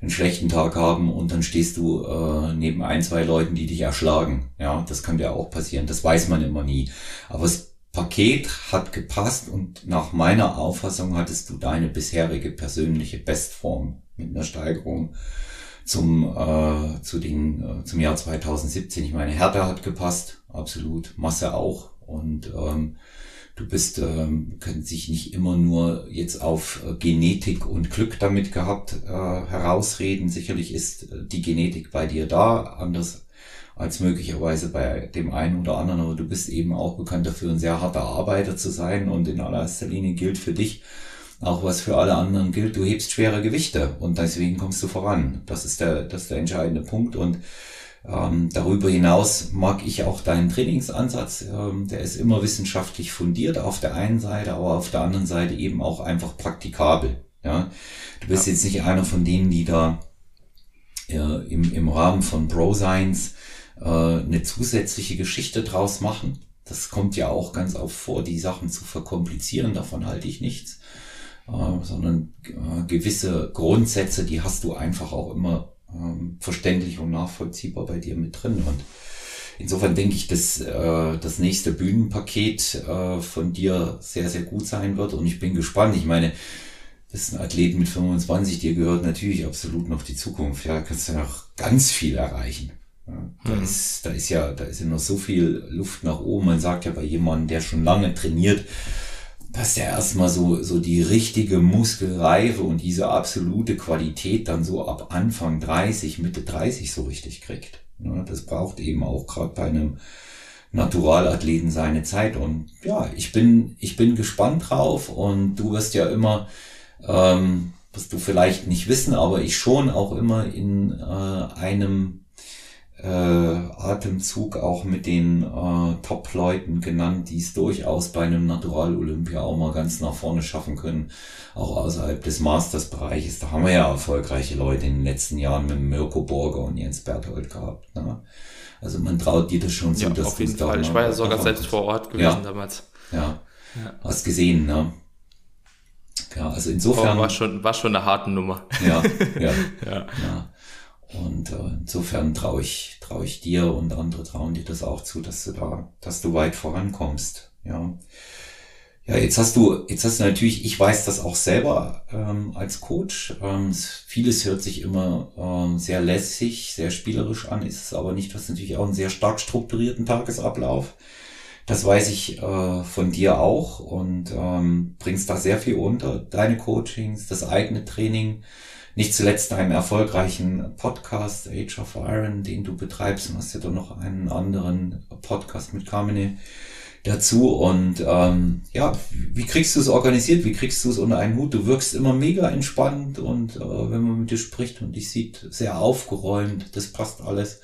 einen schlechten Tag haben und dann stehst du äh, neben ein, zwei Leuten, die dich erschlagen. Ja, das kann dir auch passieren. Das weiß man immer nie. Aber das Paket hat gepasst und nach meiner Auffassung hattest du deine bisherige persönliche Bestform mit einer Steigerung zum äh, zu den äh, zum Jahr 2017. Ich meine, Härte hat gepasst, absolut, Masse auch und ähm, du bist, ähm, können sich nicht immer nur jetzt auf äh, Genetik und Glück damit gehabt äh, herausreden. Sicherlich ist äh, die Genetik bei dir da, anders als möglicherweise bei dem einen oder anderen, aber du bist eben auch bekannt dafür, ein sehr harter Arbeiter zu sein und in allererster Linie gilt für dich, auch was für alle anderen gilt, du hebst schwere Gewichte und deswegen kommst du voran. Das ist der, das ist der entscheidende Punkt und ähm, darüber hinaus mag ich auch deinen Trainingsansatz. Ähm, der ist immer wissenschaftlich fundiert auf der einen Seite, aber auf der anderen Seite eben auch einfach praktikabel. Ja, du bist ja. jetzt nicht einer von denen, die da äh, im, im Rahmen von Bro Science äh, eine zusätzliche Geschichte draus machen. Das kommt ja auch ganz oft vor, die Sachen zu verkomplizieren. Davon halte ich nichts. Äh, sondern äh, gewisse Grundsätze, die hast du einfach auch immer ähm, verständlich und nachvollziehbar bei dir mit drin. Und insofern denke ich, dass äh, das nächste Bühnenpaket äh, von dir sehr, sehr gut sein wird. Und ich bin gespannt. Ich meine, das ist ein Athlet mit 25, dir gehört natürlich absolut noch die Zukunft. Ja, kannst du ja noch ganz viel erreichen. Ja, da, mhm. ist, da ist ja, da ist ja noch so viel Luft nach oben. Man sagt ja bei jemandem, der schon lange trainiert, dass der erstmal so, so die richtige Muskelreife und diese absolute Qualität dann so ab Anfang 30, Mitte 30 so richtig kriegt. Das braucht eben auch gerade bei einem Naturalathleten seine Zeit. Und ja, ich bin, ich bin gespannt drauf und du wirst ja immer, ähm, was du vielleicht nicht wissen, aber ich schon auch immer in äh, einem äh, Atemzug auch mit den äh, Top-Leuten genannt, die es durchaus bei einem Natural-Olympia auch mal ganz nach vorne schaffen können, auch außerhalb des Masters-Bereiches. Da haben wir ja erfolgreiche Leute in den letzten Jahren mit Mirko Borger und Jens Berthold gehabt. Ne? Also man traut dir das schon zu, ja, dass auf jeden Fall. Ich war ja sogar selbst vor Ort gewesen ja. damals. Ja. ja, hast gesehen, ne? Ja, also insofern. Oh, war schon, war schon eine harte Nummer. Ja, ja, ja. ja. Und äh, insofern traue ich, traue ich dir und andere trauen dir das auch zu, dass du da, dass du weit vorankommst. Ja. Ja, jetzt hast du, jetzt hast du natürlich, ich weiß das auch selber ähm, als Coach. Ähm, vieles hört sich immer ähm, sehr lässig, sehr spielerisch an, ist es aber nicht. Du hast natürlich auch einen sehr stark strukturierten Tagesablauf. Das weiß ich äh, von dir auch und ähm, bringst da sehr viel unter. Deine Coachings, das eigene Training nicht zuletzt deinem erfolgreichen Podcast Age of Iron, den du betreibst. Und hast ja doch noch einen anderen Podcast mit Carmine dazu. Und ähm, ja, wie kriegst du es organisiert? Wie kriegst du es unter einen Hut? Du wirkst immer mega entspannt und äh, wenn man mit dir spricht und dich sieht, sehr aufgeräumt. Das passt alles.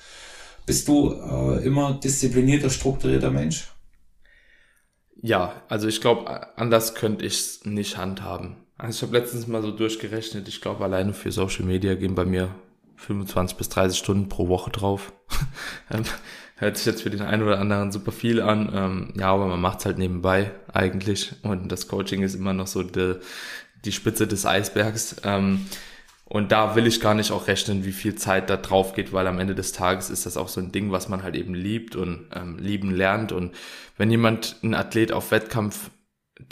Bist du äh, immer disziplinierter, strukturierter Mensch? Ja, also ich glaube, anders könnte ich es nicht handhaben. Also ich habe letztens mal so durchgerechnet, ich glaube, alleine für Social Media gehen bei mir 25 bis 30 Stunden pro Woche drauf. Ähm, hört sich jetzt für den einen oder anderen super viel an. Ähm, ja, aber man macht's halt nebenbei eigentlich. Und das Coaching ist immer noch so die, die Spitze des Eisbergs. Ähm, und da will ich gar nicht auch rechnen, wie viel Zeit da drauf geht, weil am Ende des Tages ist das auch so ein Ding, was man halt eben liebt und ähm, lieben lernt. Und wenn jemand ein Athlet auf Wettkampf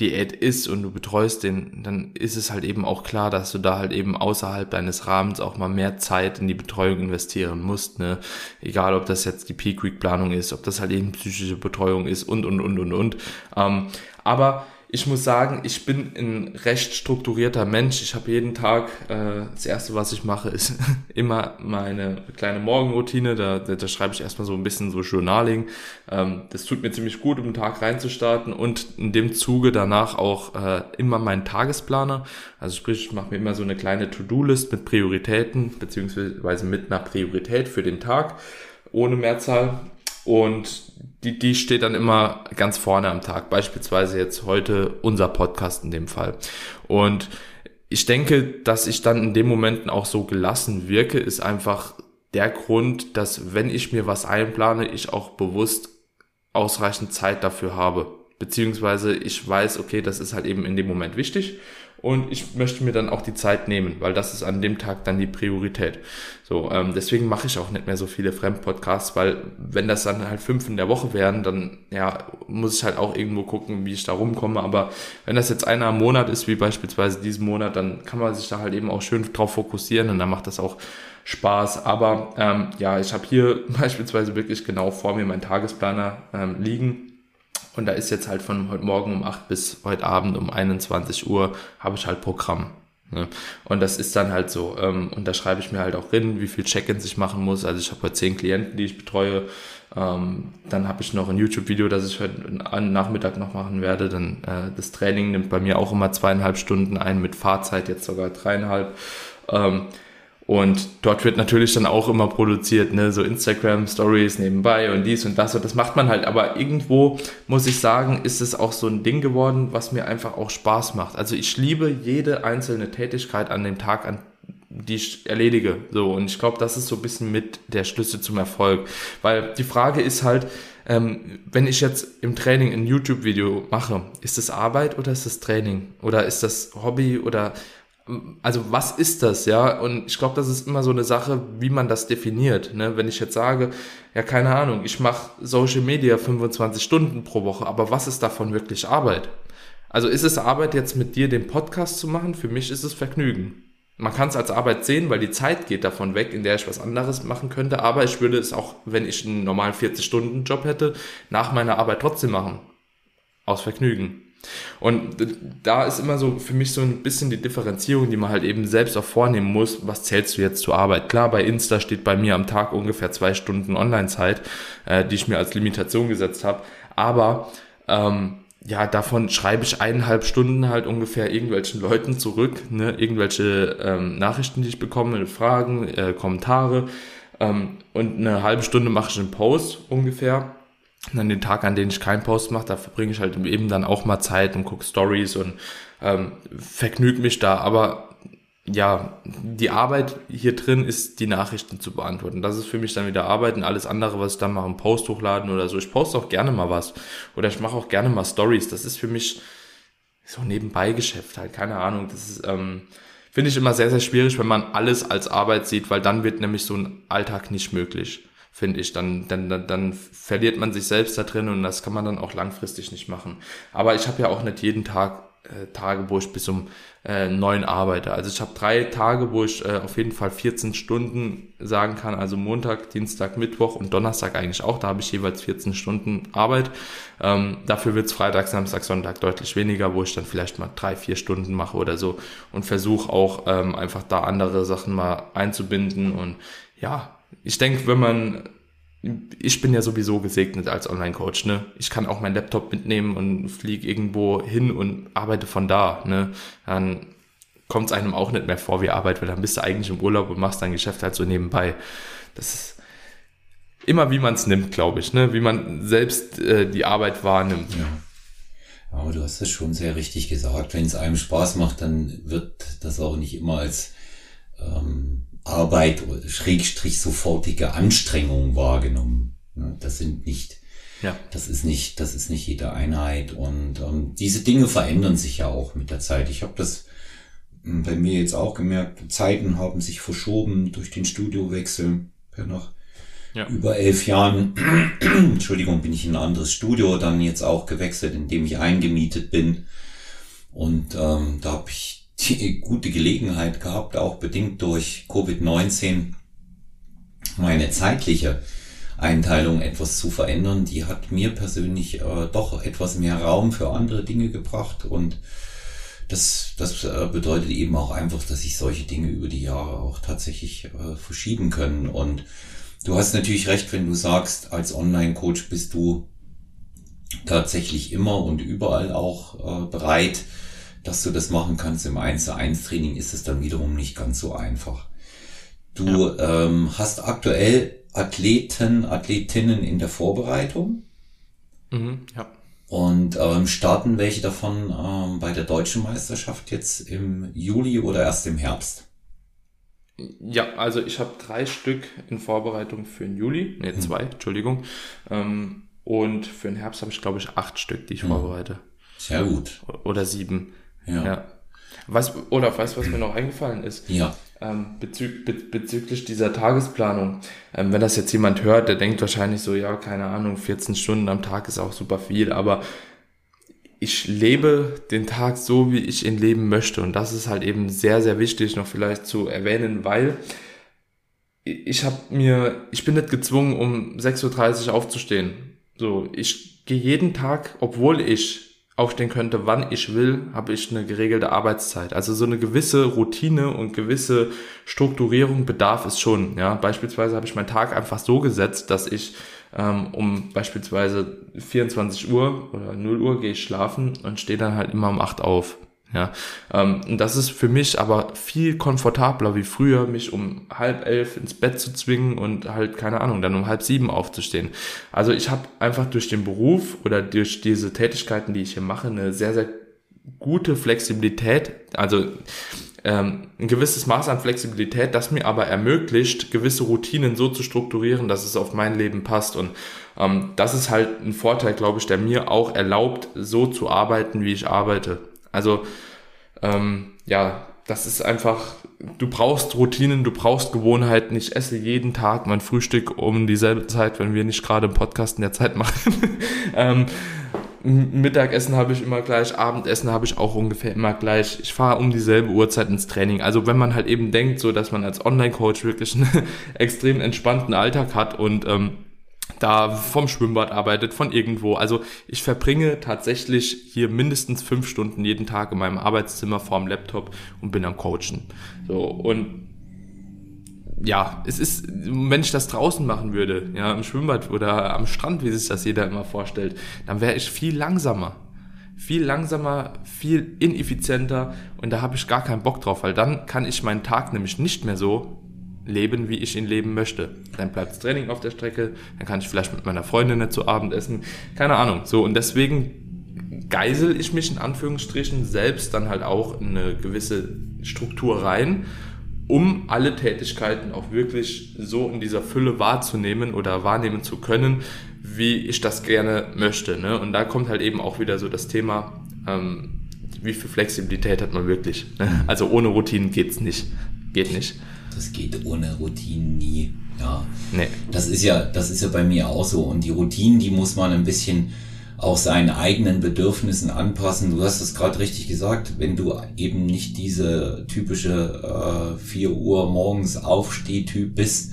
Diät ist und du betreust den, dann ist es halt eben auch klar, dass du da halt eben außerhalb deines Rahmens auch mal mehr Zeit in die Betreuung investieren musst, ne? Egal, ob das jetzt die Peak Week Planung ist, ob das halt eben psychische Betreuung ist und, und, und, und, und. Ähm, aber ich muss sagen, ich bin ein recht strukturierter Mensch. Ich habe jeden Tag, äh, das Erste, was ich mache, ist immer meine kleine Morgenroutine. Da, da, da schreibe ich erstmal so ein bisschen so Journaling. Ähm, das tut mir ziemlich gut, um den Tag reinzustarten und in dem Zuge danach auch äh, immer meinen Tagesplaner. Also sprich, ich mache mir immer so eine kleine To-Do-List mit Prioritäten, beziehungsweise mit einer Priorität für den Tag, ohne Mehrzahl. Und die, die steht dann immer ganz vorne am Tag. Beispielsweise jetzt heute unser Podcast in dem Fall. Und ich denke, dass ich dann in den Momenten auch so gelassen wirke, ist einfach der Grund, dass wenn ich mir was einplane, ich auch bewusst ausreichend Zeit dafür habe. Beziehungsweise ich weiß, okay, das ist halt eben in dem Moment wichtig und ich möchte mir dann auch die Zeit nehmen, weil das ist an dem Tag dann die Priorität. So, ähm, deswegen mache ich auch nicht mehr so viele Fremdpodcasts, weil wenn das dann halt fünf in der Woche wären, dann ja muss ich halt auch irgendwo gucken, wie ich da rumkomme. Aber wenn das jetzt einer im Monat ist, wie beispielsweise diesen Monat, dann kann man sich da halt eben auch schön drauf fokussieren und dann macht das auch Spaß. Aber ähm, ja, ich habe hier beispielsweise wirklich genau vor mir meinen Tagesplaner ähm, liegen und da ist jetzt halt von heute Morgen um 8 bis heute Abend um 21 Uhr habe ich halt Programm. Ne? Und das ist dann halt so. Ähm, und da schreibe ich mir halt auch drin, wie viel Check-ins ich machen muss. Also ich habe heute zehn Klienten, die ich betreue. Ähm, dann habe ich noch ein YouTube-Video, das ich heute Nachmittag noch machen werde. Dann äh, das Training nimmt bei mir auch immer zweieinhalb Stunden ein, mit Fahrzeit jetzt sogar dreieinhalb. Ähm, und dort wird natürlich dann auch immer produziert, ne, so Instagram Stories nebenbei und dies und das und das macht man halt. Aber irgendwo muss ich sagen, ist es auch so ein Ding geworden, was mir einfach auch Spaß macht. Also ich liebe jede einzelne Tätigkeit an dem Tag, an die ich erledige. So und ich glaube, das ist so ein bisschen mit der Schlüssel zum Erfolg, weil die Frage ist halt, ähm, wenn ich jetzt im Training ein YouTube-Video mache, ist das Arbeit oder ist das Training oder ist das Hobby oder also was ist das, ja? Und ich glaube, das ist immer so eine Sache, wie man das definiert. Ne? Wenn ich jetzt sage, ja, keine Ahnung, ich mache Social Media 25 Stunden pro Woche, aber was ist davon wirklich Arbeit? Also ist es Arbeit, jetzt mit dir den Podcast zu machen? Für mich ist es Vergnügen. Man kann es als Arbeit sehen, weil die Zeit geht davon weg, in der ich was anderes machen könnte, aber ich würde es auch, wenn ich einen normalen 40-Stunden-Job hätte, nach meiner Arbeit trotzdem machen. Aus Vergnügen. Und da ist immer so für mich so ein bisschen die Differenzierung, die man halt eben selbst auch vornehmen muss. Was zählst du jetzt zur Arbeit? Klar, bei Insta steht bei mir am Tag ungefähr zwei Stunden Online-Zeit, äh, die ich mir als Limitation gesetzt habe. Aber ähm, ja, davon schreibe ich eineinhalb Stunden halt ungefähr irgendwelchen Leuten zurück, ne? irgendwelche ähm, Nachrichten, die ich bekomme, Fragen, äh, Kommentare. Ähm, und eine halbe Stunde mache ich einen Post ungefähr und an den Tag, an denen ich keinen Post mache, da verbringe ich halt eben dann auch mal Zeit und gucke Stories und ähm, vergnüge mich da. Aber ja, die Arbeit hier drin ist, die Nachrichten zu beantworten. Das ist für mich dann wieder Arbeit und alles andere, was ich dann mache, einen Post hochladen oder so. Ich poste auch gerne mal was. Oder ich mache auch gerne mal Stories. Das ist für mich so nebenbei Geschäft halt. Keine Ahnung. Das ist, ähm, finde ich immer sehr, sehr schwierig, wenn man alles als Arbeit sieht, weil dann wird nämlich so ein Alltag nicht möglich finde ich. Dann, dann, dann, dann verliert man sich selbst da drin und das kann man dann auch langfristig nicht machen. Aber ich habe ja auch nicht jeden Tag äh, Tage, wo ich bis um äh, neun arbeite. Also ich habe drei Tage, wo ich äh, auf jeden Fall 14 Stunden sagen kann, also Montag, Dienstag, Mittwoch und Donnerstag eigentlich auch. Da habe ich jeweils 14 Stunden Arbeit. Ähm, dafür wird's Freitag, Samstag, Sonntag deutlich weniger, wo ich dann vielleicht mal drei, vier Stunden mache oder so und versuche auch ähm, einfach da andere Sachen mal einzubinden. Und ja, ich denke, wenn man ich bin ja sowieso gesegnet als Online-Coach, ne? Ich kann auch meinen Laptop mitnehmen und fliege irgendwo hin und arbeite von da, ne? Dann kommt es einem auch nicht mehr vor wie Arbeit, weil dann bist du eigentlich im Urlaub und machst dein Geschäft halt so nebenbei. Das ist immer, wie man es nimmt, glaube ich, ne? Wie man selbst äh, die Arbeit wahrnimmt. Ja. Aber du hast es schon sehr richtig gesagt. Wenn es einem Spaß macht, dann wird das auch nicht immer als ähm, Arbeit Schrägstrich sofortige Anstrengung wahrgenommen. Das sind nicht, ja. das ist nicht, das ist nicht jede Einheit und ähm, diese Dinge verändern sich ja auch mit der Zeit. Ich habe das hm, bei mir jetzt auch gemerkt, Zeiten haben sich verschoben durch den Studiowechsel. Ja, nach ja. über elf Jahren, Entschuldigung, bin ich in ein anderes Studio dann jetzt auch gewechselt, in dem ich eingemietet bin. Und ähm, da habe ich die gute Gelegenheit gehabt, auch bedingt durch Covid-19 meine zeitliche Einteilung etwas zu verändern. Die hat mir persönlich äh, doch etwas mehr Raum für andere Dinge gebracht und das, das äh, bedeutet eben auch einfach, dass sich solche Dinge über die Jahre auch tatsächlich äh, verschieben können. Und du hast natürlich recht, wenn du sagst, als Online-Coach bist du tatsächlich immer und überall auch äh, bereit, dass du das machen kannst. Im 1 zu 1 Training ist es dann wiederum nicht ganz so einfach. Du ja. ähm, hast aktuell Athleten, Athletinnen in der Vorbereitung. Mhm, ja. Und ähm, starten welche davon ähm, bei der deutschen Meisterschaft jetzt im Juli oder erst im Herbst? Ja, also ich habe drei Stück in Vorbereitung für den Juli, ne zwei, hm. Entschuldigung. Ähm, und für den Herbst habe ich glaube ich acht Stück, die ich hm. vorbereite. Sehr gut. Oder sieben. Ja. ja. Was, oder weißt du, was mir noch eingefallen ist? Ja. Ähm, bezü be bezüglich dieser Tagesplanung. Ähm, wenn das jetzt jemand hört, der denkt wahrscheinlich so, ja, keine Ahnung, 14 Stunden am Tag ist auch super viel, aber ich lebe den Tag so, wie ich ihn leben möchte. Und das ist halt eben sehr, sehr wichtig, noch vielleicht zu erwähnen, weil ich habe mir, ich bin nicht gezwungen, um 6.30 Uhr aufzustehen. So, ich gehe jeden Tag, obwohl ich aufstehen könnte, wann ich will, habe ich eine geregelte Arbeitszeit. Also so eine gewisse Routine und gewisse Strukturierung bedarf es schon. Ja, beispielsweise habe ich meinen Tag einfach so gesetzt, dass ich ähm, um beispielsweise 24 Uhr oder 0 Uhr gehe ich schlafen und stehe dann halt immer um 8 auf. Ja, ähm, und das ist für mich aber viel komfortabler wie früher, mich um halb elf ins Bett zu zwingen und halt, keine Ahnung, dann um halb sieben aufzustehen. Also ich habe einfach durch den Beruf oder durch diese Tätigkeiten, die ich hier mache, eine sehr, sehr gute Flexibilität, also ähm, ein gewisses Maß an Flexibilität, das mir aber ermöglicht, gewisse Routinen so zu strukturieren, dass es auf mein Leben passt. Und ähm, das ist halt ein Vorteil, glaube ich, der mir auch erlaubt, so zu arbeiten, wie ich arbeite. Also ähm, ja, das ist einfach, du brauchst Routinen, du brauchst Gewohnheiten. Ich esse jeden Tag mein Frühstück um dieselbe Zeit, wenn wir nicht gerade im Podcast in der Zeit machen. ähm, Mittagessen habe ich immer gleich, Abendessen habe ich auch ungefähr immer gleich. Ich fahre um dieselbe Uhrzeit ins Training. Also wenn man halt eben denkt, so dass man als Online-Coach wirklich einen extrem entspannten Alltag hat und ähm, da vom Schwimmbad arbeitet, von irgendwo. Also ich verbringe tatsächlich hier mindestens fünf Stunden jeden Tag in meinem Arbeitszimmer vorm Laptop und bin am Coachen. So und ja, es ist, wenn ich das draußen machen würde, ja, im Schwimmbad oder am Strand, wie sich das jeder immer vorstellt, dann wäre ich viel langsamer. Viel langsamer, viel ineffizienter und da habe ich gar keinen Bock drauf, weil dann kann ich meinen Tag nämlich nicht mehr so leben, wie ich ihn leben möchte. Dann bleibt das Training auf der Strecke, dann kann ich vielleicht mit meiner Freundin nicht zu Abend essen, keine Ahnung. So, und deswegen geisel ich mich in Anführungsstrichen selbst dann halt auch in eine gewisse Struktur rein, um alle Tätigkeiten auch wirklich so in dieser Fülle wahrzunehmen oder wahrnehmen zu können, wie ich das gerne möchte. Ne? Und da kommt halt eben auch wieder so das Thema, ähm, wie viel Flexibilität hat man wirklich. Ne? Also ohne Routinen geht's nicht. Geht nicht das geht ohne Routinen nie. Ja. Nee. Das ist ja, das ist ja bei mir auch so. Und die Routinen, die muss man ein bisschen auch seinen eigenen Bedürfnissen anpassen. Du hast es gerade richtig gesagt, wenn du eben nicht diese typische äh, 4 Uhr morgens Aufstehtyp bist,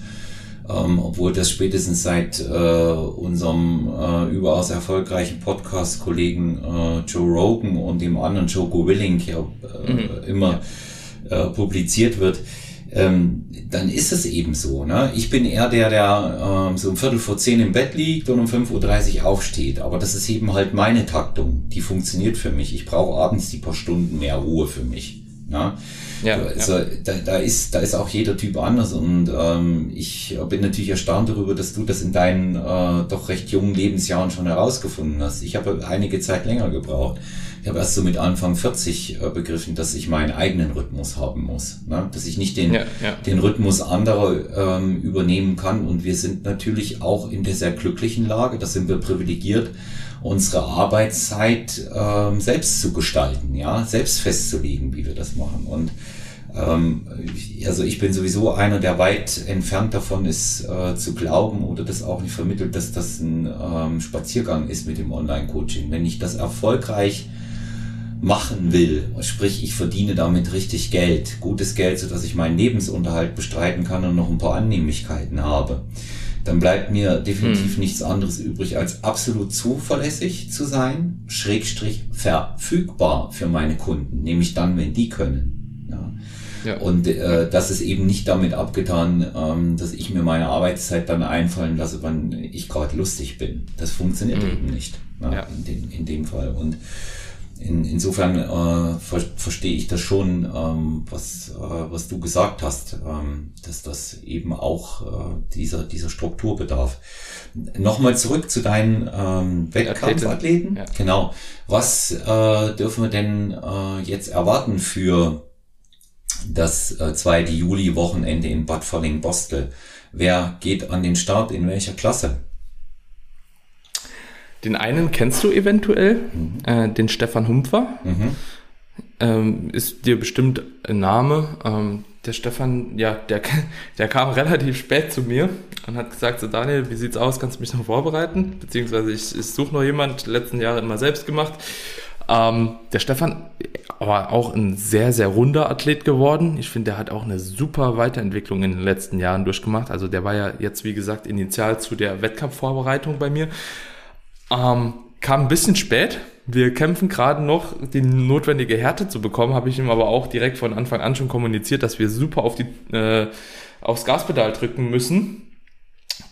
ähm, obwohl das spätestens seit äh, unserem äh, überaus erfolgreichen Podcast-Kollegen äh, Joe Rogan und dem anderen Joko Willink ja äh, mhm. immer äh, publiziert wird, ähm, dann ist es eben so. Ne? Ich bin eher der, der ähm, so um Viertel vor zehn im Bett liegt und um 5.30 Uhr aufsteht. Aber das ist eben halt meine Taktung. Die funktioniert für mich. Ich brauche abends die paar Stunden mehr Ruhe für mich. Ne? Ja, also ja. Da, da, ist, da ist auch jeder Typ anders und ähm, ich bin natürlich erstaunt darüber, dass du das in deinen äh, doch recht jungen Lebensjahren schon herausgefunden hast. Ich habe einige Zeit länger gebraucht. Ich habe erst so mit Anfang 40 äh, begriffen, dass ich meinen eigenen Rhythmus haben muss. Ne? Dass ich nicht den, ja, ja. den Rhythmus anderer ähm, übernehmen kann. Und wir sind natürlich auch in der sehr glücklichen Lage, da sind wir privilegiert, unsere Arbeitszeit ähm, selbst zu gestalten, ja, selbst festzulegen, wie wir das machen. Und ähm, also ich bin sowieso einer, der weit entfernt davon ist, äh, zu glauben oder das auch nicht vermittelt, dass das ein ähm, Spaziergang ist mit dem Online-Coaching. Wenn ich das erfolgreich machen will, sprich ich verdiene damit richtig Geld, gutes Geld, so dass ich meinen Lebensunterhalt bestreiten kann und noch ein paar Annehmlichkeiten habe, dann bleibt mir definitiv hm. nichts anderes übrig, als absolut zuverlässig zu sein, schrägstrich verfügbar für meine Kunden, nämlich dann, wenn die können. Ja. Ja. Und äh, das ist eben nicht damit abgetan, ähm, dass ich mir meine Arbeitszeit dann einfallen lasse, wann ich gerade lustig bin. Das funktioniert mhm. eben nicht ja. In, den, in dem Fall. Und in, insofern äh, ver verstehe ich das schon, ähm, was, äh, was du gesagt hast, ähm, dass das eben auch äh, dieser, dieser Struktur bedarf. Nochmal zurück zu deinen ähm, Wettkampfathleten. Ja. Genau. Was äh, dürfen wir denn äh, jetzt erwarten für das äh, 2. Juli-Wochenende in Bad Falling-Bostel? Wer geht an den Start in welcher Klasse? Den einen kennst du eventuell, mhm. äh, den Stefan Humpfer. Mhm. Ähm, ist dir bestimmt ein Name. Ähm, der Stefan, ja, der, der kam relativ spät zu mir und hat gesagt, so Daniel, wie sieht's aus, kannst du mich noch vorbereiten? Beziehungsweise ich, ich suche noch jemand, letzten Jahre immer selbst gemacht. Ähm, der Stefan war auch ein sehr, sehr runder Athlet geworden. Ich finde, der hat auch eine super Weiterentwicklung in den letzten Jahren durchgemacht. Also der war ja jetzt, wie gesagt, initial zu der Wettkampfvorbereitung bei mir. Ähm, kam ein bisschen spät. Wir kämpfen gerade noch, die notwendige Härte zu bekommen. Habe ich ihm aber auch direkt von Anfang an schon kommuniziert, dass wir super auf die, äh, aufs Gaspedal drücken müssen.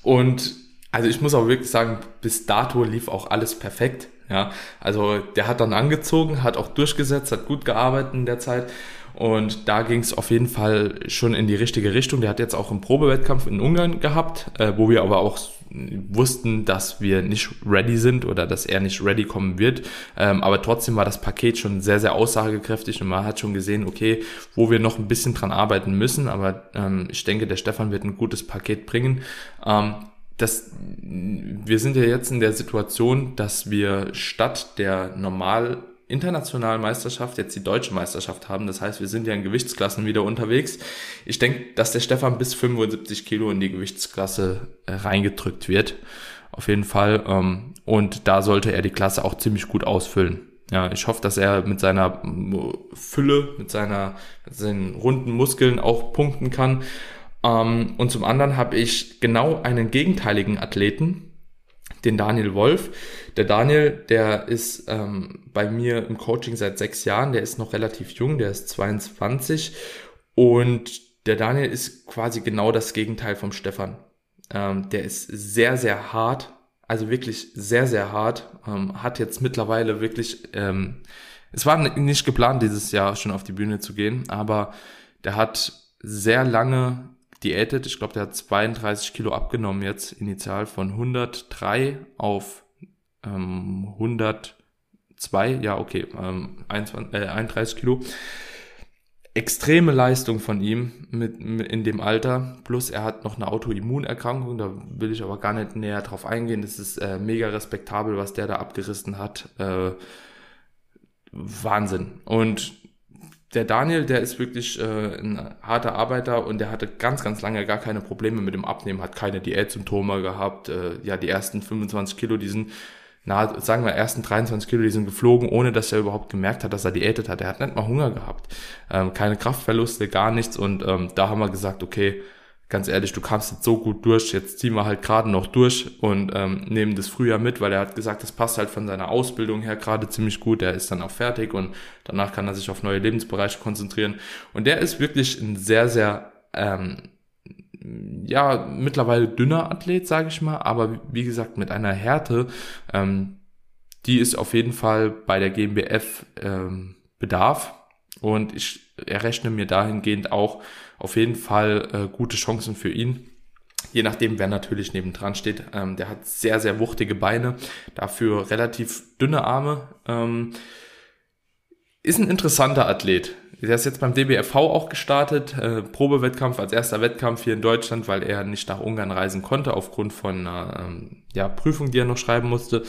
Und also ich muss auch wirklich sagen, bis dato lief auch alles perfekt. Ja, also der hat dann angezogen, hat auch durchgesetzt, hat gut gearbeitet in der Zeit. Und da ging es auf jeden Fall schon in die richtige Richtung. Der hat jetzt auch einen Probewettkampf in Ungarn gehabt, äh, wo wir aber auch wussten, dass wir nicht ready sind oder dass er nicht ready kommen wird. Ähm, aber trotzdem war das Paket schon sehr, sehr aussagekräftig und man hat schon gesehen, okay, wo wir noch ein bisschen dran arbeiten müssen. Aber ähm, ich denke, der Stefan wird ein gutes Paket bringen. Ähm, das, wir sind ja jetzt in der Situation, dass wir statt der normal internationalen Meisterschaft jetzt die deutsche Meisterschaft haben. Das heißt, wir sind ja in Gewichtsklassen wieder unterwegs. Ich denke, dass der Stefan bis 75 Kilo in die Gewichtsklasse äh, reingedrückt wird. Auf jeden Fall. Ähm, und da sollte er die Klasse auch ziemlich gut ausfüllen. Ja, ich hoffe, dass er mit seiner Fülle, mit seiner, mit seinen runden Muskeln auch punkten kann. Ähm, und zum anderen habe ich genau einen gegenteiligen Athleten, den Daniel Wolf. Der Daniel, der ist ähm, bei mir im Coaching seit sechs Jahren, der ist noch relativ jung, der ist 22 und der Daniel ist quasi genau das Gegenteil vom Stefan. Ähm, der ist sehr, sehr hart, also wirklich sehr, sehr hart, ähm, hat jetzt mittlerweile wirklich, ähm, es war nicht geplant, dieses Jahr schon auf die Bühne zu gehen, aber der hat sehr lange diätet. Ich glaube, der hat 32 Kilo abgenommen jetzt initial von 103 auf ähm, 102, ja okay, ähm, 21, äh, 31 Kilo. Extreme Leistung von ihm mit, mit, in dem Alter. Plus er hat noch eine Autoimmunerkrankung, da will ich aber gar nicht näher drauf eingehen. Das ist äh, mega respektabel, was der da abgerissen hat. Äh, Wahnsinn. Und der Daniel, der ist wirklich äh, ein harter Arbeiter und der hatte ganz, ganz lange gar keine Probleme mit dem Abnehmen, hat keine Diätsymptome gehabt. Äh, ja, die ersten 25 Kilo, die sind na, sagen wir, ersten 23 Kilo, die sind geflogen, ohne dass er überhaupt gemerkt hat, dass er diätet hat. Er hat nicht mal Hunger gehabt. Ähm, keine Kraftverluste, gar nichts. Und ähm, da haben wir gesagt, okay, ganz ehrlich, du kamst jetzt so gut durch, jetzt ziehen wir halt gerade noch durch und ähm, nehmen das Frühjahr mit, weil er hat gesagt, das passt halt von seiner Ausbildung her gerade ziemlich gut. Er ist dann auch fertig und danach kann er sich auf neue Lebensbereiche konzentrieren. Und der ist wirklich ein sehr, sehr ähm, ja, mittlerweile dünner Athlet, sage ich mal, aber wie gesagt, mit einer Härte, ähm, die ist auf jeden Fall bei der GmbF ähm, Bedarf. Und ich errechne mir dahingehend auch auf jeden Fall äh, gute Chancen für ihn. Je nachdem, wer natürlich nebendran steht. Ähm, der hat sehr, sehr wuchtige Beine, dafür relativ dünne Arme. Ähm, ist ein interessanter Athlet. Der ist jetzt beim DBFV auch gestartet, äh, Probewettkampf als erster Wettkampf hier in Deutschland, weil er nicht nach Ungarn reisen konnte aufgrund von einer ähm, ja, Prüfung, die er noch schreiben musste.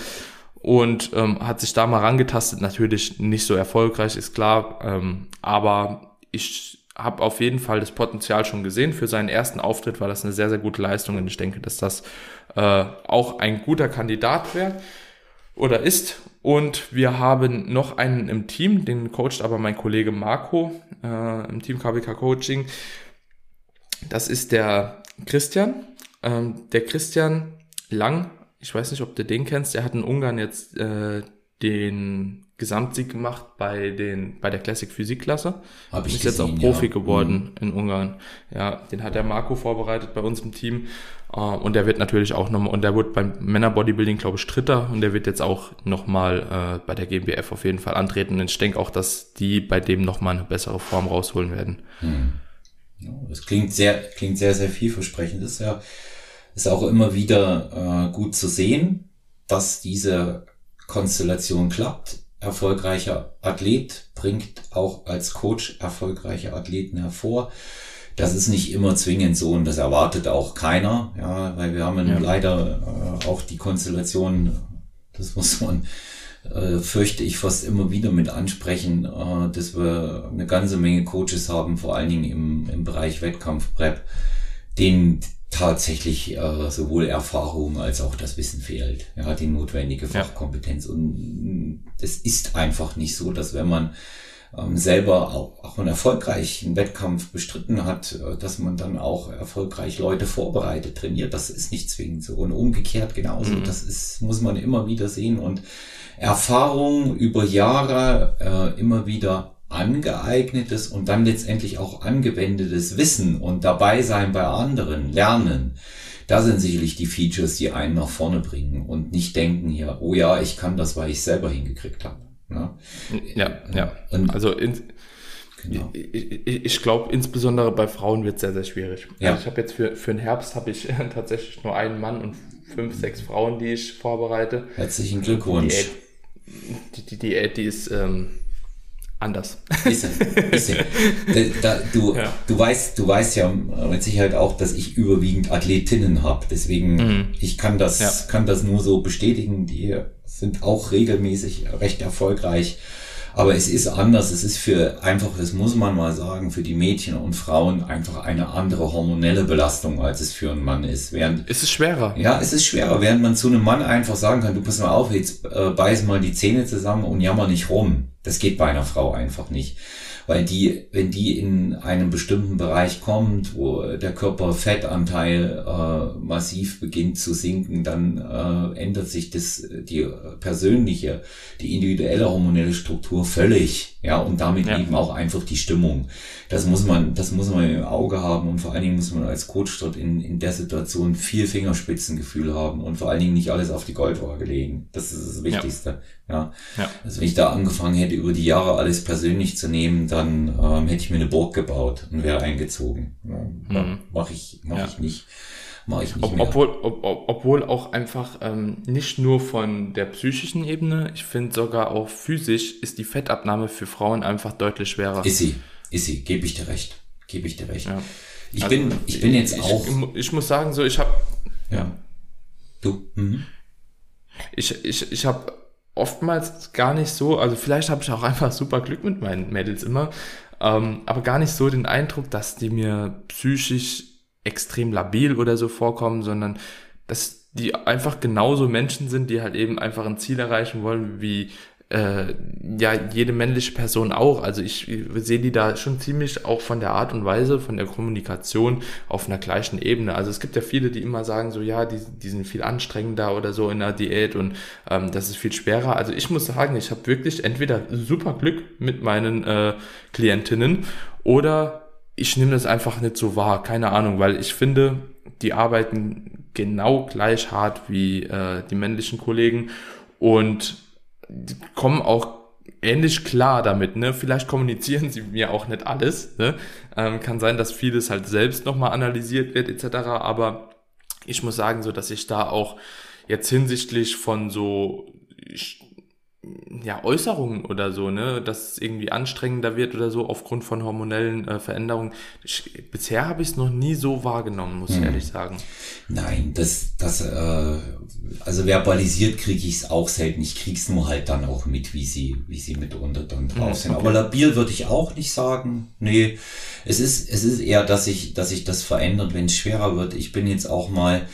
Und ähm, hat sich da mal rangetastet, natürlich nicht so erfolgreich, ist klar. Ähm, aber ich habe auf jeden Fall das Potenzial schon gesehen. Für seinen ersten Auftritt war das eine sehr, sehr gute Leistung und ich denke, dass das äh, auch ein guter Kandidat wäre oder ist. Und wir haben noch einen im Team, den coacht aber mein Kollege Marco äh, im Team KBK Coaching. Das ist der Christian. Ähm, der Christian Lang, ich weiß nicht, ob du den kennst, der hat in Ungarn jetzt äh, den Gesamtsieg gemacht bei den bei der Classic Physikklasse. Hab ich ist gesehen, jetzt auch Profi ja. geworden mhm. in Ungarn. Ja, den hat der Marco vorbereitet bei uns im Team äh, und der wird natürlich auch nochmal, und der wird beim Männer Bodybuilding, glaube ich, Dritter und der wird jetzt auch nochmal äh, bei der GmbF auf jeden Fall antreten. Und ich denke auch, dass die bei dem nochmal eine bessere Form rausholen werden. Hm. Ja, das klingt sehr, klingt sehr, sehr vielversprechend. Das ist ja, ist auch immer wieder äh, gut zu sehen, dass diese Konstellation klappt. Erfolgreicher Athlet bringt auch als Coach erfolgreiche Athleten hervor. Das ist nicht immer zwingend so und das erwartet auch keiner, ja, weil wir haben ja. leider äh, auch die Konstellation, das muss man, äh, fürchte ich fast immer wieder mit ansprechen, äh, dass wir eine ganze Menge Coaches haben, vor allen Dingen im, im Bereich Wettkampfprep, denen tatsächlich äh, sowohl Erfahrung als auch das Wissen fehlt, ja, die notwendige Fachkompetenz. Ja. Und es ist einfach nicht so, dass wenn man ähm, selber auch, auch einen erfolgreichen Wettkampf bestritten hat, äh, dass man dann auch erfolgreich Leute vorbereitet, trainiert. Das ist nicht zwingend so. Und umgekehrt genauso. Mhm. Das ist, muss man immer wieder sehen. Und Erfahrung über Jahre äh, immer wieder angeeignetes und dann letztendlich auch angewendetes Wissen und dabei sein bei anderen, lernen. Da sind sicherlich die Features, die einen nach vorne bringen und nicht denken hier, oh ja, ich kann das, weil ich selber hingekriegt habe. Ja, ja. ja. Und also in, genau. ich, ich glaube, insbesondere bei Frauen wird es sehr, sehr schwierig. Ja. Also ich habe jetzt für, für den Herbst habe ich tatsächlich nur einen Mann und fünf, sechs Frauen, die ich vorbereite. Herzlichen Glückwunsch. Die, die, die Diät, die ist ähm, anders. Er, ist er. Da, du, ja. du, weißt, du weißt ja mit Sicherheit auch, dass ich überwiegend Athletinnen habe. Deswegen, mhm. ich kann das, ja. kann das nur so bestätigen. Die sind auch regelmäßig recht erfolgreich. Aber es ist anders. Es ist für einfach, das muss man mal sagen, für die Mädchen und Frauen einfach eine andere hormonelle Belastung, als es für einen Mann ist. Während, es ist schwerer. Ja, es ist schwerer. Während man zu einem Mann einfach sagen kann, du pass mal auf, jetzt äh, beiß mal die Zähne zusammen und jammer nicht rum. Das geht bei einer Frau einfach nicht weil die, wenn die in einem bestimmten Bereich kommt, wo der Körperfettanteil äh, massiv beginnt zu sinken, dann äh, ändert sich das die persönliche, die individuelle hormonelle Struktur völlig, ja, und damit ja. eben auch einfach die Stimmung. Das muss man, das muss man im Auge haben und vor allen Dingen muss man als Coach dort in, in der Situation viel Fingerspitzengefühl haben und vor allen Dingen nicht alles auf die Goldwaage legen. Das ist das Wichtigste. Ja. ja. Also wenn ich da angefangen hätte, über die Jahre alles persönlich zu nehmen, dann ähm, hätte ich mir eine Burg gebaut und wäre eingezogen. Ja, mhm. Mache ich, mach ja. ich nicht. Mach ich nicht ob, obwohl, ob, ob, obwohl auch einfach ähm, nicht nur von der psychischen Ebene, ich finde sogar auch physisch ist die Fettabnahme für Frauen einfach deutlich schwerer. Ist sie, ist sie, gebe ich dir recht. Gebe ich dir recht. Ja. Ich, also, bin, ich bin jetzt ich, auch. Ich, ich, muss sagen, so ich habe. Ja. Du? Mhm. Ich, ich, ich habe oftmals gar nicht so, also vielleicht habe ich auch einfach super Glück mit meinen Mädels immer, ähm, aber gar nicht so den Eindruck, dass die mir psychisch extrem labil oder so vorkommen, sondern dass die einfach genauso Menschen sind, die halt eben einfach ein Ziel erreichen wollen, wie äh, ja jede männliche Person auch. Also ich, ich sehe die da schon ziemlich auch von der Art und Weise, von der Kommunikation auf einer gleichen Ebene. Also es gibt ja viele, die immer sagen, so ja, die, die sind viel anstrengender oder so in der Diät und ähm, das ist viel schwerer. Also ich muss sagen, ich habe wirklich entweder super Glück mit meinen äh, Klientinnen oder ich nehme das einfach nicht so wahr, keine Ahnung, weil ich finde, die arbeiten genau gleich hart wie äh, die männlichen Kollegen und kommen auch ähnlich klar damit, ne? Vielleicht kommunizieren sie mir auch nicht alles, ne? Ähm, kann sein, dass vieles halt selbst nochmal analysiert wird, etc. Aber ich muss sagen, so dass ich da auch jetzt hinsichtlich von so ja, Äußerungen oder so, ne, dass es irgendwie anstrengender wird oder so aufgrund von hormonellen äh, Veränderungen. Ich, bisher habe ich es noch nie so wahrgenommen, muss hm. ich ehrlich sagen. Nein, das, das, äh, also verbalisiert kriege ich es auch selten. Ich krieg's nur halt dann auch mit, wie sie, wie sie mitunter dann drauf hm, sind. Okay. Aber labil würde ich auch nicht sagen. Nee, es ist, es ist eher, dass ich, dass sich das verändert, wenn es schwerer wird. Ich bin jetzt auch mal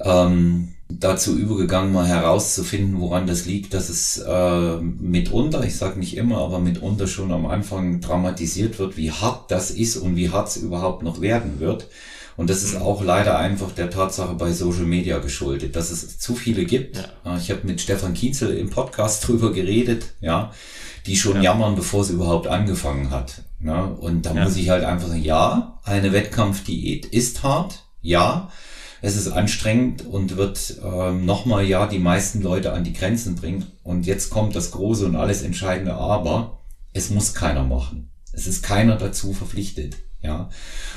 ähm, dazu übergegangen, mal herauszufinden, woran das liegt, dass es äh, mitunter, ich sage nicht immer, aber mitunter schon am Anfang dramatisiert wird, wie hart das ist und wie hart es überhaupt noch werden wird. Und das ist mhm. auch leider einfach der Tatsache bei Social Media geschuldet, dass es zu viele gibt. Ja. Ich habe mit Stefan Kienzel im Podcast drüber geredet, ja, die schon ja. jammern, bevor es überhaupt angefangen hat. Ne? Und da ja. muss ich halt einfach sagen, ja, eine Wettkampfdiät ist hart, ja, es ist anstrengend und wird ähm, nochmal ja die meisten Leute an die Grenzen bringen. Und jetzt kommt das große und alles entscheidende Aber. Es muss keiner machen. Es ist keiner dazu verpflichtet. Ja,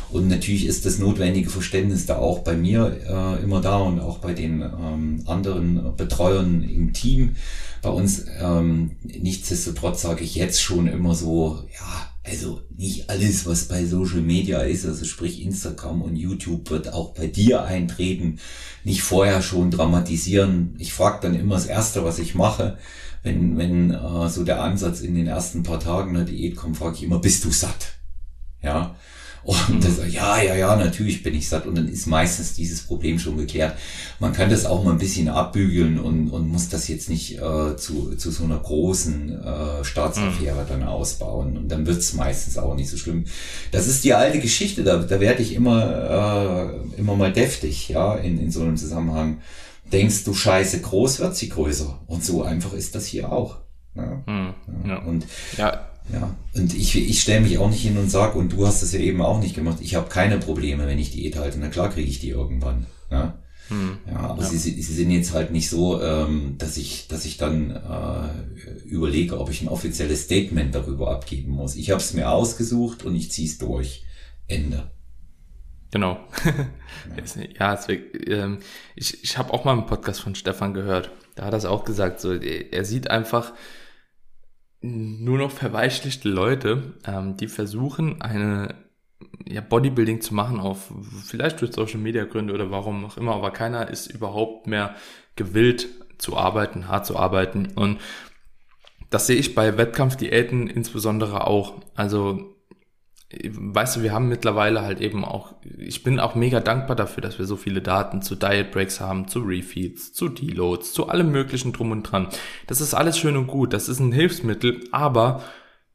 und natürlich ist das notwendige Verständnis da auch bei mir äh, immer da und auch bei den ähm, anderen Betreuern im Team. Bei uns ähm, nichtsdestotrotz sage ich jetzt schon immer so, ja, also nicht alles, was bei Social Media ist, also sprich Instagram und YouTube, wird auch bei dir eintreten. Nicht vorher schon dramatisieren. Ich frage dann immer das Erste, was ich mache. Wenn, wenn äh, so der Ansatz in den ersten paar Tagen der Diät kommt, frage ich immer, bist du satt? Ja. Und mhm. das, ja, ja, ja, natürlich bin ich satt. Und dann ist meistens dieses Problem schon geklärt. Man kann das auch mal ein bisschen abbügeln und, und muss das jetzt nicht äh, zu, zu so einer großen äh, Staatsaffäre mhm. dann ausbauen. Und dann wird's meistens auch nicht so schlimm. Das ist die alte Geschichte, da, da werde ich immer, äh, immer mal deftig, ja, in, in so einem Zusammenhang. Denkst du, scheiße, groß wird sie größer. Und so einfach ist das hier auch. Ja. Mhm. ja. Und ja ja, und ich, ich stelle mich auch nicht hin und sag und du hast das ja eben auch nicht gemacht, ich habe keine Probleme, wenn ich Diät halte. Na klar kriege ich die irgendwann. Ja, hm. ja aber ja. Sie, sie sind jetzt halt nicht so, ähm, dass ich, dass ich dann äh, überlege, ob ich ein offizielles Statement darüber abgeben muss. Ich habe es mir ausgesucht und ich ziehe es durch. Ende. Genau. ja, es, ähm, ich, ich habe auch mal einen Podcast von Stefan gehört. Da hat er es auch gesagt. So, er sieht einfach, nur noch verweichlichte Leute, ähm, die versuchen, eine ja, Bodybuilding zu machen auf vielleicht durch Social Media Gründe oder warum auch immer, aber keiner ist überhaupt mehr gewillt zu arbeiten, hart zu arbeiten. Und das sehe ich bei Wettkampfdiäten insbesondere auch. Also weißt du, wir haben mittlerweile halt eben auch, ich bin auch mega dankbar dafür, dass wir so viele Daten zu Diet Breaks haben, zu Refeeds, zu Deloads, zu allem möglichen drum und dran. Das ist alles schön und gut, das ist ein Hilfsmittel, aber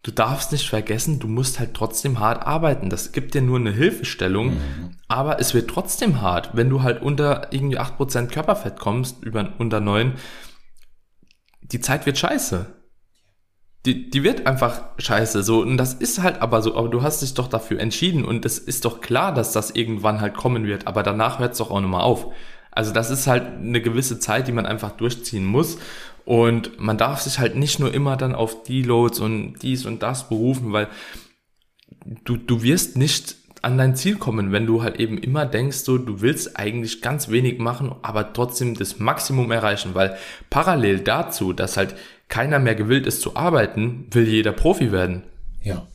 du darfst nicht vergessen, du musst halt trotzdem hart arbeiten. Das gibt dir nur eine Hilfestellung, mhm. aber es wird trotzdem hart, wenn du halt unter irgendwie 8% Körperfett kommst, über, unter 9, die Zeit wird scheiße die, die wird einfach scheiße. So, und das ist halt aber so, aber du hast dich doch dafür entschieden und es ist doch klar, dass das irgendwann halt kommen wird, aber danach hört es doch auch nochmal auf. Also das ist halt eine gewisse Zeit, die man einfach durchziehen muss. Und man darf sich halt nicht nur immer dann auf Deloads und dies und das berufen, weil du, du wirst nicht an dein Ziel kommen, wenn du halt eben immer denkst, so, du willst eigentlich ganz wenig machen, aber trotzdem das Maximum erreichen, weil parallel dazu, dass halt keiner mehr gewillt ist zu arbeiten, will jeder Profi werden. Ja.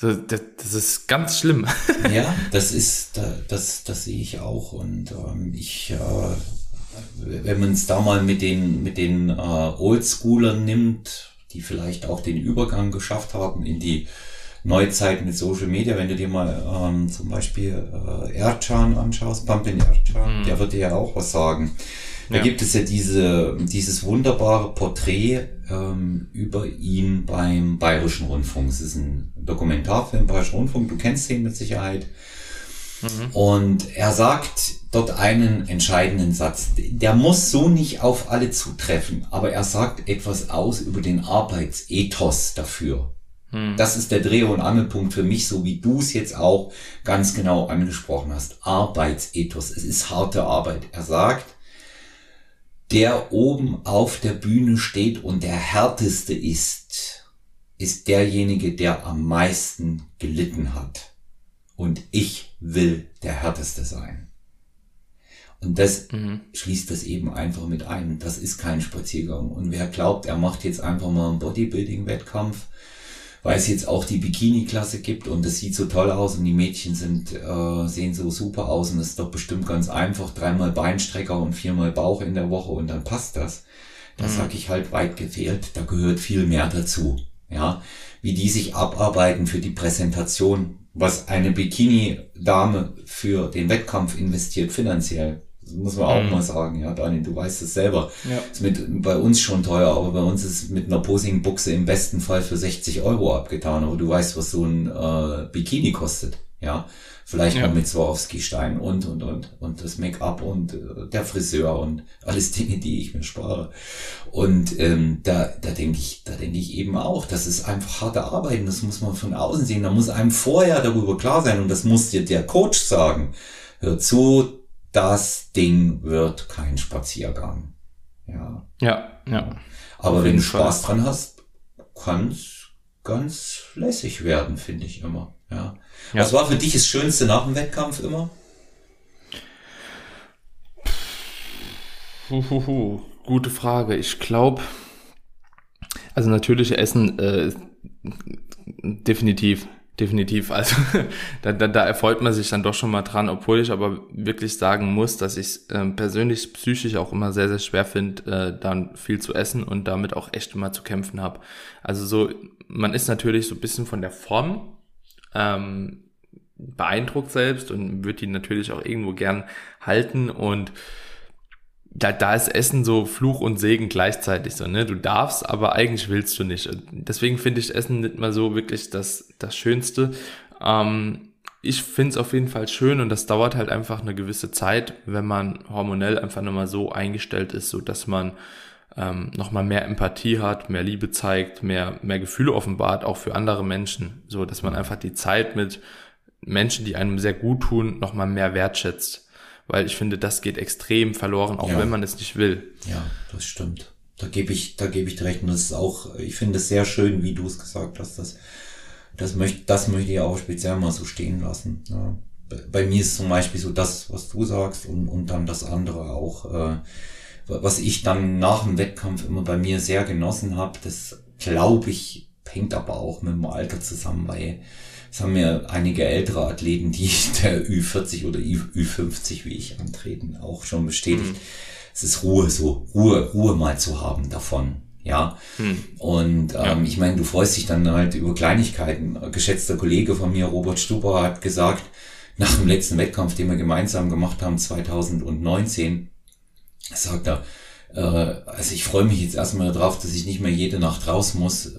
Das, das ist ganz schlimm. Ja, das ist, das, das sehe ich auch. Und ähm, ich, äh, wenn man es da mal mit den, mit den äh, Oldschoolern nimmt, die vielleicht auch den Übergang geschafft haben in die Neuzeit mit Social Media, wenn du dir mal ähm, zum Beispiel äh, Erdschan anschaust, Pumpin Erdschan, mhm. der wird dir ja auch was sagen. Da ja. gibt es ja diese, dieses wunderbare Porträt ähm, über ihn beim Bayerischen Rundfunk. Es ist ein Dokumentarfilm, Bayerischer Rundfunk, du kennst ihn mit Sicherheit. Mhm. Und er sagt dort einen entscheidenden Satz. Der muss so nicht auf alle zutreffen, aber er sagt etwas aus über den Arbeitsethos dafür. Mhm. Das ist der Dreh- und Angelpunkt für mich, so wie du es jetzt auch ganz genau angesprochen hast. Arbeitsethos. Es ist harte Arbeit. Er sagt, der oben auf der Bühne steht und der härteste ist, ist derjenige, der am meisten gelitten hat. Und ich will der härteste sein. Und das mhm. schließt das eben einfach mit ein. Das ist kein Spaziergang. Und wer glaubt, er macht jetzt einfach mal einen Bodybuilding-Wettkampf, weil es jetzt auch die Bikini-Klasse gibt und es sieht so toll aus und die Mädchen sind, äh, sehen so super aus und es ist doch bestimmt ganz einfach, dreimal Beinstrecker und viermal Bauch in der Woche und dann passt das. Da mhm. sag ich halt weit gefehlt, da gehört viel mehr dazu. Ja, wie die sich abarbeiten für die Präsentation, was eine Bikini-Dame für den Wettkampf investiert finanziell muss man auch mhm. mal sagen, ja, Daniel, du weißt es selber. Ja. Ist mit, bei uns schon teuer, aber bei uns ist mit einer Posing-Buchse im besten Fall für 60 Euro abgetan, aber du weißt, was so ein äh, Bikini kostet, ja. Vielleicht ja. noch mit Swarovski-Stein und, und, und, und das Make-up und äh, der Friseur und alles Dinge, die ich mir spare. Und ähm, da, da denke ich, da denke ich eben auch, das ist einfach harte Arbeit und das muss man von außen sehen. Da muss einem vorher darüber klar sein und das muss dir der Coach sagen. Hör zu, das Ding wird kein Spaziergang. Ja. Ja, ja. Aber wenn du Spaß Fall. dran hast, kann es ganz lässig werden, finde ich immer. Ja. ja. Was war für dich das Schönste nach dem Wettkampf immer? Huhuhu. Gute Frage. Ich glaube, also natürlich Essen äh, definitiv definitiv. Also da, da, da erfreut man sich dann doch schon mal dran, obwohl ich aber wirklich sagen muss, dass ich es äh, persönlich psychisch auch immer sehr, sehr schwer finde, äh, dann viel zu essen und damit auch echt immer zu kämpfen habe. Also so, man ist natürlich so ein bisschen von der Form ähm, beeindruckt selbst und wird die natürlich auch irgendwo gern halten und da, da ist Essen so Fluch und Segen gleichzeitig so, ne? Du darfst, aber eigentlich willst du nicht. deswegen finde ich Essen nicht mal so wirklich das, das Schönste. Ähm, ich finde es auf jeden Fall schön und das dauert halt einfach eine gewisse Zeit, wenn man hormonell einfach nochmal so eingestellt ist, so dass man ähm, nochmal mehr Empathie hat, mehr Liebe zeigt, mehr, mehr Gefühle offenbart, auch für andere Menschen, so dass man einfach die Zeit mit Menschen, die einem sehr gut tun, nochmal mehr wertschätzt weil ich finde, das geht extrem verloren, auch ja. wenn man es nicht will. Ja, das stimmt. Da gebe ich, da gebe ich dir recht. Und das ist auch, ich finde es sehr schön, wie du es gesagt hast. Das, das möchte, das möchte ich auch speziell mal so stehen lassen. Ja. Bei mir ist zum Beispiel so das, was du sagst und, und dann das andere auch, äh, was ich dann nach dem Wettkampf immer bei mir sehr genossen habe. Das glaube ich, hängt aber auch mit dem Alter zusammen, weil es haben ja einige ältere Athleten, die der Ü40 oder Ü50 wie ich antreten, auch schon bestätigt. Mhm. Es ist Ruhe so, Ruhe, Ruhe mal zu haben davon. Ja. Hm. Und ähm, ja. ich meine, du freust dich dann halt über Kleinigkeiten. Ein geschätzter Kollege von mir, Robert Stuber, hat gesagt, nach dem letzten Wettkampf, den wir gemeinsam gemacht haben, 2019, sagt er, äh, also ich freue mich jetzt erstmal darauf, dass ich nicht mehr jede Nacht raus muss, äh,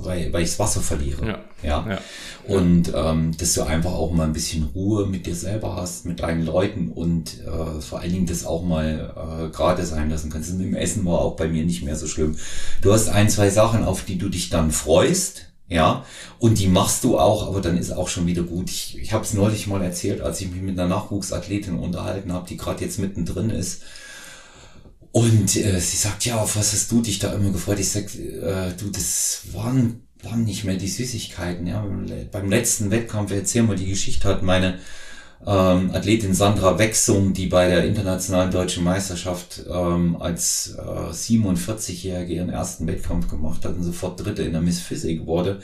weil, weil ich das Wasser verliere. Ja. ja? ja. Und ähm, dass du einfach auch mal ein bisschen Ruhe mit dir selber hast, mit deinen Leuten und äh, vor allen Dingen das auch mal äh, gerade sein lassen kannst. Und im Essen war auch bei mir nicht mehr so schlimm. Du hast ein, zwei Sachen, auf die du dich dann freust. Ja, und die machst du auch, aber dann ist auch schon wieder gut. Ich, ich habe es neulich mal erzählt, als ich mich mit einer Nachwuchsathletin unterhalten habe, die gerade jetzt mittendrin ist und äh, sie sagt, ja, auf was hast du dich da immer gefreut? Ich sag, äh, du, das waren, waren nicht mehr die Süßigkeiten. Ja, beim letzten Wettkampf, erzähl mal die Geschichte, hat meine ähm, Athletin Sandra Wechsung, die bei der internationalen deutschen Meisterschaft ähm, als äh, 47-Jährige ihren ersten Wettkampf gemacht hat und sofort Dritte in der Miss Physik wurde,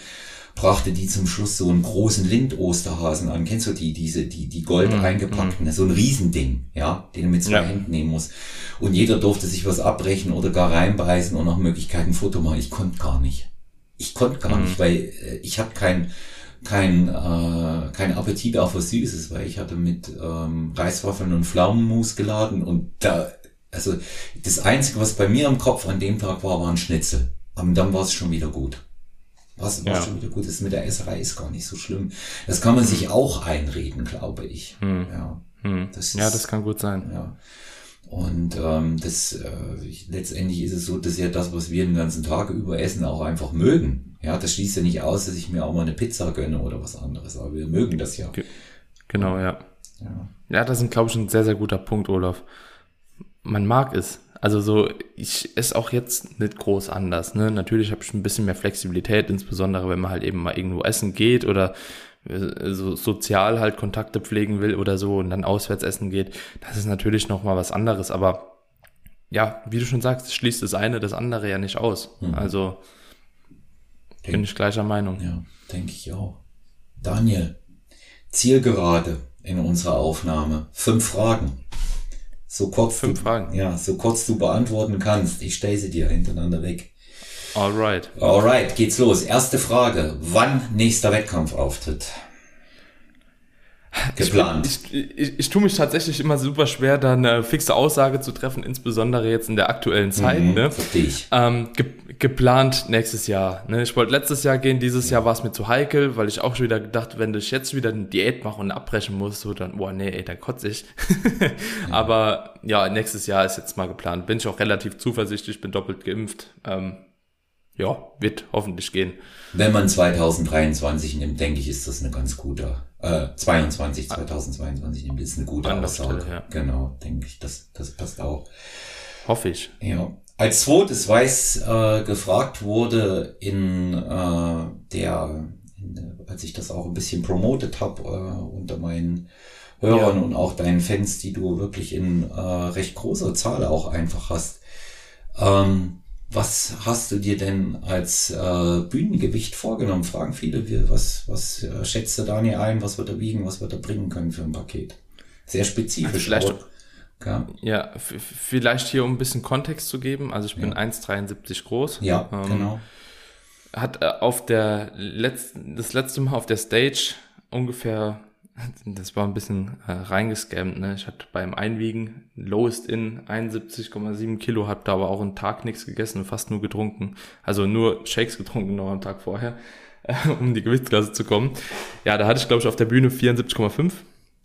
brachte die zum Schluss so einen großen Lind-Osterhasen an. Kennst du die, diese, die, die gold mm, eingepackten, mm. so ein Riesending, ja, den du mit zwei ja. Händen nehmen musst. Und jeder durfte sich was abbrechen oder gar reinbeißen und nach Möglichkeit ein Foto machen. Ich konnte gar nicht. Ich konnte gar mm. nicht, weil äh, ich habe kein kein, äh, kein Appetit auf was Süßes, weil ich hatte mit ähm, Reiswaffeln und Pflaumenmus geladen und da, also das Einzige, was bei mir im Kopf an dem Tag war, waren Schnitzel. Aber dann war es schon wieder gut. Was Ja. schon wieder gut. Das mit der Esserei ist gar nicht so schlimm. Das kann man sich auch einreden, glaube ich. Ja, Hm. das Ja, ist- das kann gut sein. ja. Und ähm, das äh, ich, letztendlich ist es so, dass ja das, was wir den ganzen Tag über essen, auch einfach mögen. Ja, das schließt ja nicht aus, dass ich mir auch mal eine Pizza gönne oder was anderes, aber wir mögen das ja. Ge- Genau, ja. ja. Ja, das ist, glaube ich, ein sehr, sehr guter Punkt, Olaf. Man mag es. Also so, ich esse auch jetzt nicht groß anders. Ne? Natürlich habe ich ein bisschen mehr Flexibilität, insbesondere wenn man halt eben mal irgendwo essen geht oder äh, so sozial halt Kontakte pflegen will oder so und dann auswärts essen geht. Das ist natürlich noch mal was anderes. Aber ja, wie du schon sagst, schließt das eine das andere ja nicht aus. Also bin ich gleicher Meinung. Ja, denke ich auch. Daniel, Zielgerade in unserer Aufnahme. Fünf Fragen. So kurz Fünf du, Fragen. Ja, so kurz du beantworten kannst. Ich stelle sie dir hintereinander weg. Alright. Alright, geht's los. Erste Frage. Wann nächster Wettkampfauftritt? Geplant. Ich, ich, ich tue mich tatsächlich immer super schwer, da eine fixe Aussage zu treffen, insbesondere jetzt in der aktuellen Zeit. Mhm, Ne? Verstehe ich. Ähm, geplant nächstes Jahr. Ne? Ich wollte letztes Jahr gehen, dieses Jahr war es mir zu heikel, weil ich auch schon wieder gedacht, wenn ich jetzt wieder eine Diät mache und abbrechen muss, so dann, boah, nee, ey, dann kotze ich. Aber ja, nächstes Jahr ist jetzt mal geplant. Bin ich auch relativ zuversichtlich, bin doppelt geimpft. Ähm, ja, wird hoffentlich gehen. Wenn man 2023 nimmt, denke ich, ist das eine ganz gute, äh, 22, 2022 nimmt, ist eine gute Aussage. Ja. Genau, denke ich, das, das passt auch. Hoffe ich. Ja. Als zweites weiß äh, gefragt wurde in äh, der, in, als ich das auch ein bisschen promotet habe äh, unter meinen Hörern Ja. und auch deinen Fans, die du wirklich in äh, recht großer Zahl auch einfach hast. Ähm, was hast du dir denn als äh, Bühnengewicht vorgenommen? Fragen viele. Wie, was was äh, schätzt der Daniel ein? Was wird er wiegen? Was wird er bringen können für ein Paket? Sehr spezifisch. Vielleicht- aber- ja, Ja, vielleicht hier um ein bisschen Kontext zu geben. Also ich bin 1,73 groß. ja Ähm, genau. Hat äh, auf der letzten, das letzte Mal auf der Stage ungefähr, das war ein bisschen äh, reingescammt, ne? Ich hatte beim Einwiegen Lowest in 71,7 Kilo, hab da aber auch einen Tag nichts gegessen, fast nur getrunken. Also nur Shakes getrunken noch am Tag vorher, um die Gewichtsklasse zu kommen. Ja, da hatte ich, glaube ich, auf der Bühne 74,5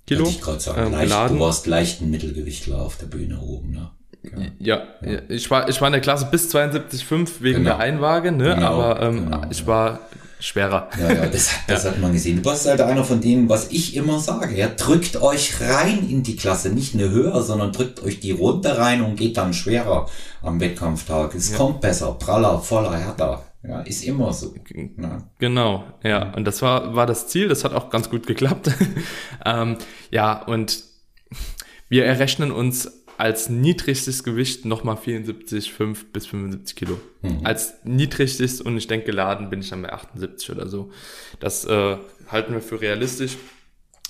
Kilo. Wollte ich gerade sagen, ähm, leicht, geladen. du warst leicht ein Mittelgewichtler auf der Bühne oben, ne? Ja. Ja, ja. Ich, war, ich war in der Klasse bis 72,5 wegen Genau. der Einwaage, ne? Genau, aber ähm, genau, ich ja. war schwerer. Ja, ja, das, das hat man gesehen. Du warst halt einer von denen, was ich immer sage. Ja, drückt euch rein in die Klasse, nicht eine höher, sondern drückt euch die runter rein und geht dann schwerer am Wettkampftag. Es kommt besser, praller, voller, härter. Ja, ist immer so. Ja. Genau, ja. Und das war, war das Ziel, das hat auch ganz gut geklappt. ähm, ja, und wir errechnen uns als niedrigstes Gewicht nochmal 74,5 bis 75 Kilo. Als niedrigstes und ich denke, geladen bin ich dann bei 78 oder so. Das äh, halten wir für realistisch.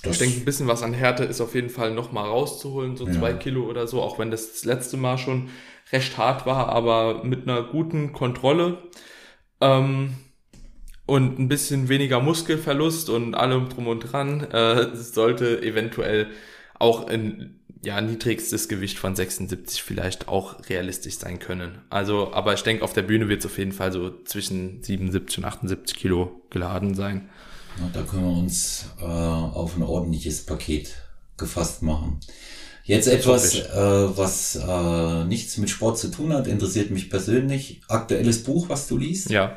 Das- ich denke, ein bisschen was an Härte ist auf jeden Fall nochmal rauszuholen, so zwei Kilo oder so, auch wenn das das letzte Mal schon recht hart war, aber mit einer guten Kontrolle. Ähm, und ein bisschen weniger Muskelverlust und allem drum und dran, äh, sollte eventuell auch ein ja, niedrigstes Gewicht von 76 vielleicht auch realistisch sein können. Also, aber ich denke, auf der Bühne wird es auf jeden Fall so zwischen 77 und 78 Kilo geladen sein. Da können wir uns äh, auf ein ordentliches Paket gefasst machen. Jetzt etwas, äh, was äh, nichts mit Sport zu tun hat, interessiert mich persönlich. Aktuelles Buch, was du liest? Ja.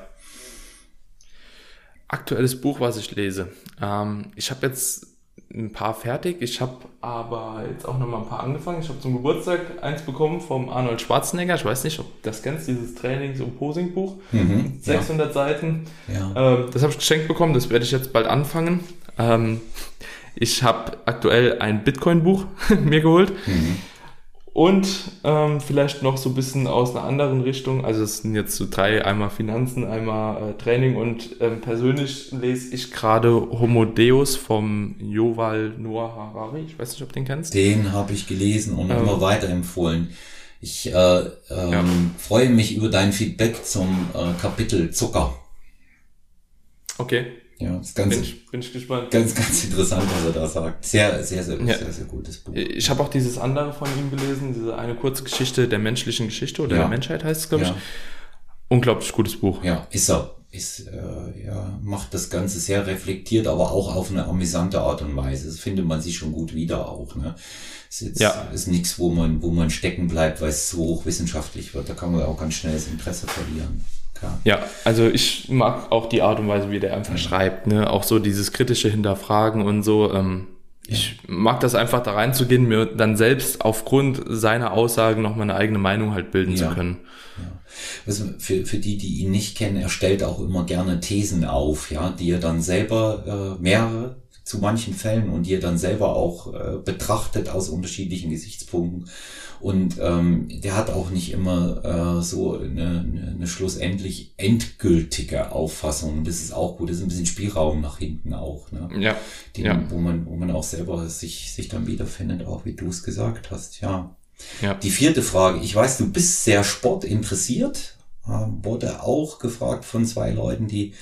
Aktuelles Buch, was ich lese. Ähm, ich habe jetzt ein paar fertig. Ich habe aber jetzt auch noch mal ein paar angefangen. Ich habe zum Geburtstag eins bekommen vom Arnold Schwarzenegger. Ich weiß nicht, ob du das kennst, dieses Trainings- und Posing-Buch. Mhm, 600 Seiten. Ja. Ähm, das habe ich geschenkt bekommen. Das werde ich jetzt bald anfangen. Ähm, ich habe aktuell ein Bitcoin-Buch mir geholt. Und ähm, vielleicht noch so ein bisschen aus einer anderen Richtung. Also es sind jetzt so drei, einmal Finanzen, einmal äh, Training und ähm, persönlich lese ich gerade Homo Deus vom Yuval Noah Harari. Ich weiß nicht, ob du den kennst. Den habe ich gelesen und Ähm. immer weiterempfohlen. Ich äh, ähm, Ja. freue mich über dein Feedback zum äh, Kapitel Zucker. Okay. Ja, ist ganz, bin, ich, bin ich gespannt. Ganz, ganz interessant, was er da sagt. Sehr, sehr, sehr, ja. sehr, sehr gutes Buch. Ich habe auch dieses andere von ihm gelesen, diese eine kurze Geschichte der menschlichen Geschichte oder ja. der Menschheit heißt es, glaube ich. Unglaublich gutes Buch. Ja, ist er. Ist, äh, ja, macht das Ganze sehr reflektiert, aber auch auf eine amüsante Art und Weise. Das findet man sich schon gut wieder auch. Ne? Ist jetzt ja. ist nichts, wo man, wo man stecken bleibt, weil es so hochwissenschaftlich wird. Da kann man auch ganz schnell das Interesse verlieren. Klar. Ja, also ich mag auch die Art und Weise, wie der einfach ja. schreibt, ne? Auch so dieses kritische Hinterfragen und so. Ähm, ja. Ich mag das einfach da reinzugehen, mir dann selbst aufgrund seiner Aussagen noch meine eigene Meinung halt bilden ja. zu können. Ja. Also für, für die, die ihn nicht kennen, er stellt auch immer gerne Thesen auf, ja, die er dann selber äh, mehrere zu manchen Fällen und er dann selber auch äh, betrachtet aus unterschiedlichen Gesichtspunkten. Und ähm, der hat auch nicht immer äh, so eine, eine, eine schlussendlich endgültige Auffassung. Das ist auch gut. Das ist ein bisschen Spielraum nach hinten auch. Ne? Ja. Den, ja. Wo man, wo man auch selber sich, sich dann wiederfindet, auch wie du es gesagt hast. Ja. ja. Die vierte Frage. Ich weiß, du bist sehr sportinteressiert. Äh, wurde auch gefragt von zwei Leuten, die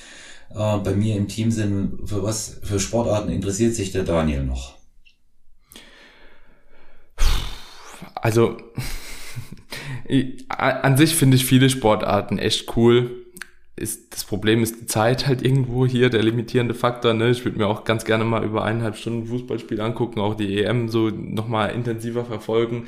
äh, bei mir im Team sind, für was für Sportarten interessiert sich der Daniel noch? Also an sich finde ich viele Sportarten echt cool ist, das Problem ist die Zeit halt irgendwo hier, der limitierende Faktor. Ne? Ich würde mir auch ganz gerne mal über eineinhalb Stunden Fußballspiel angucken, auch die EM so nochmal intensiver verfolgen.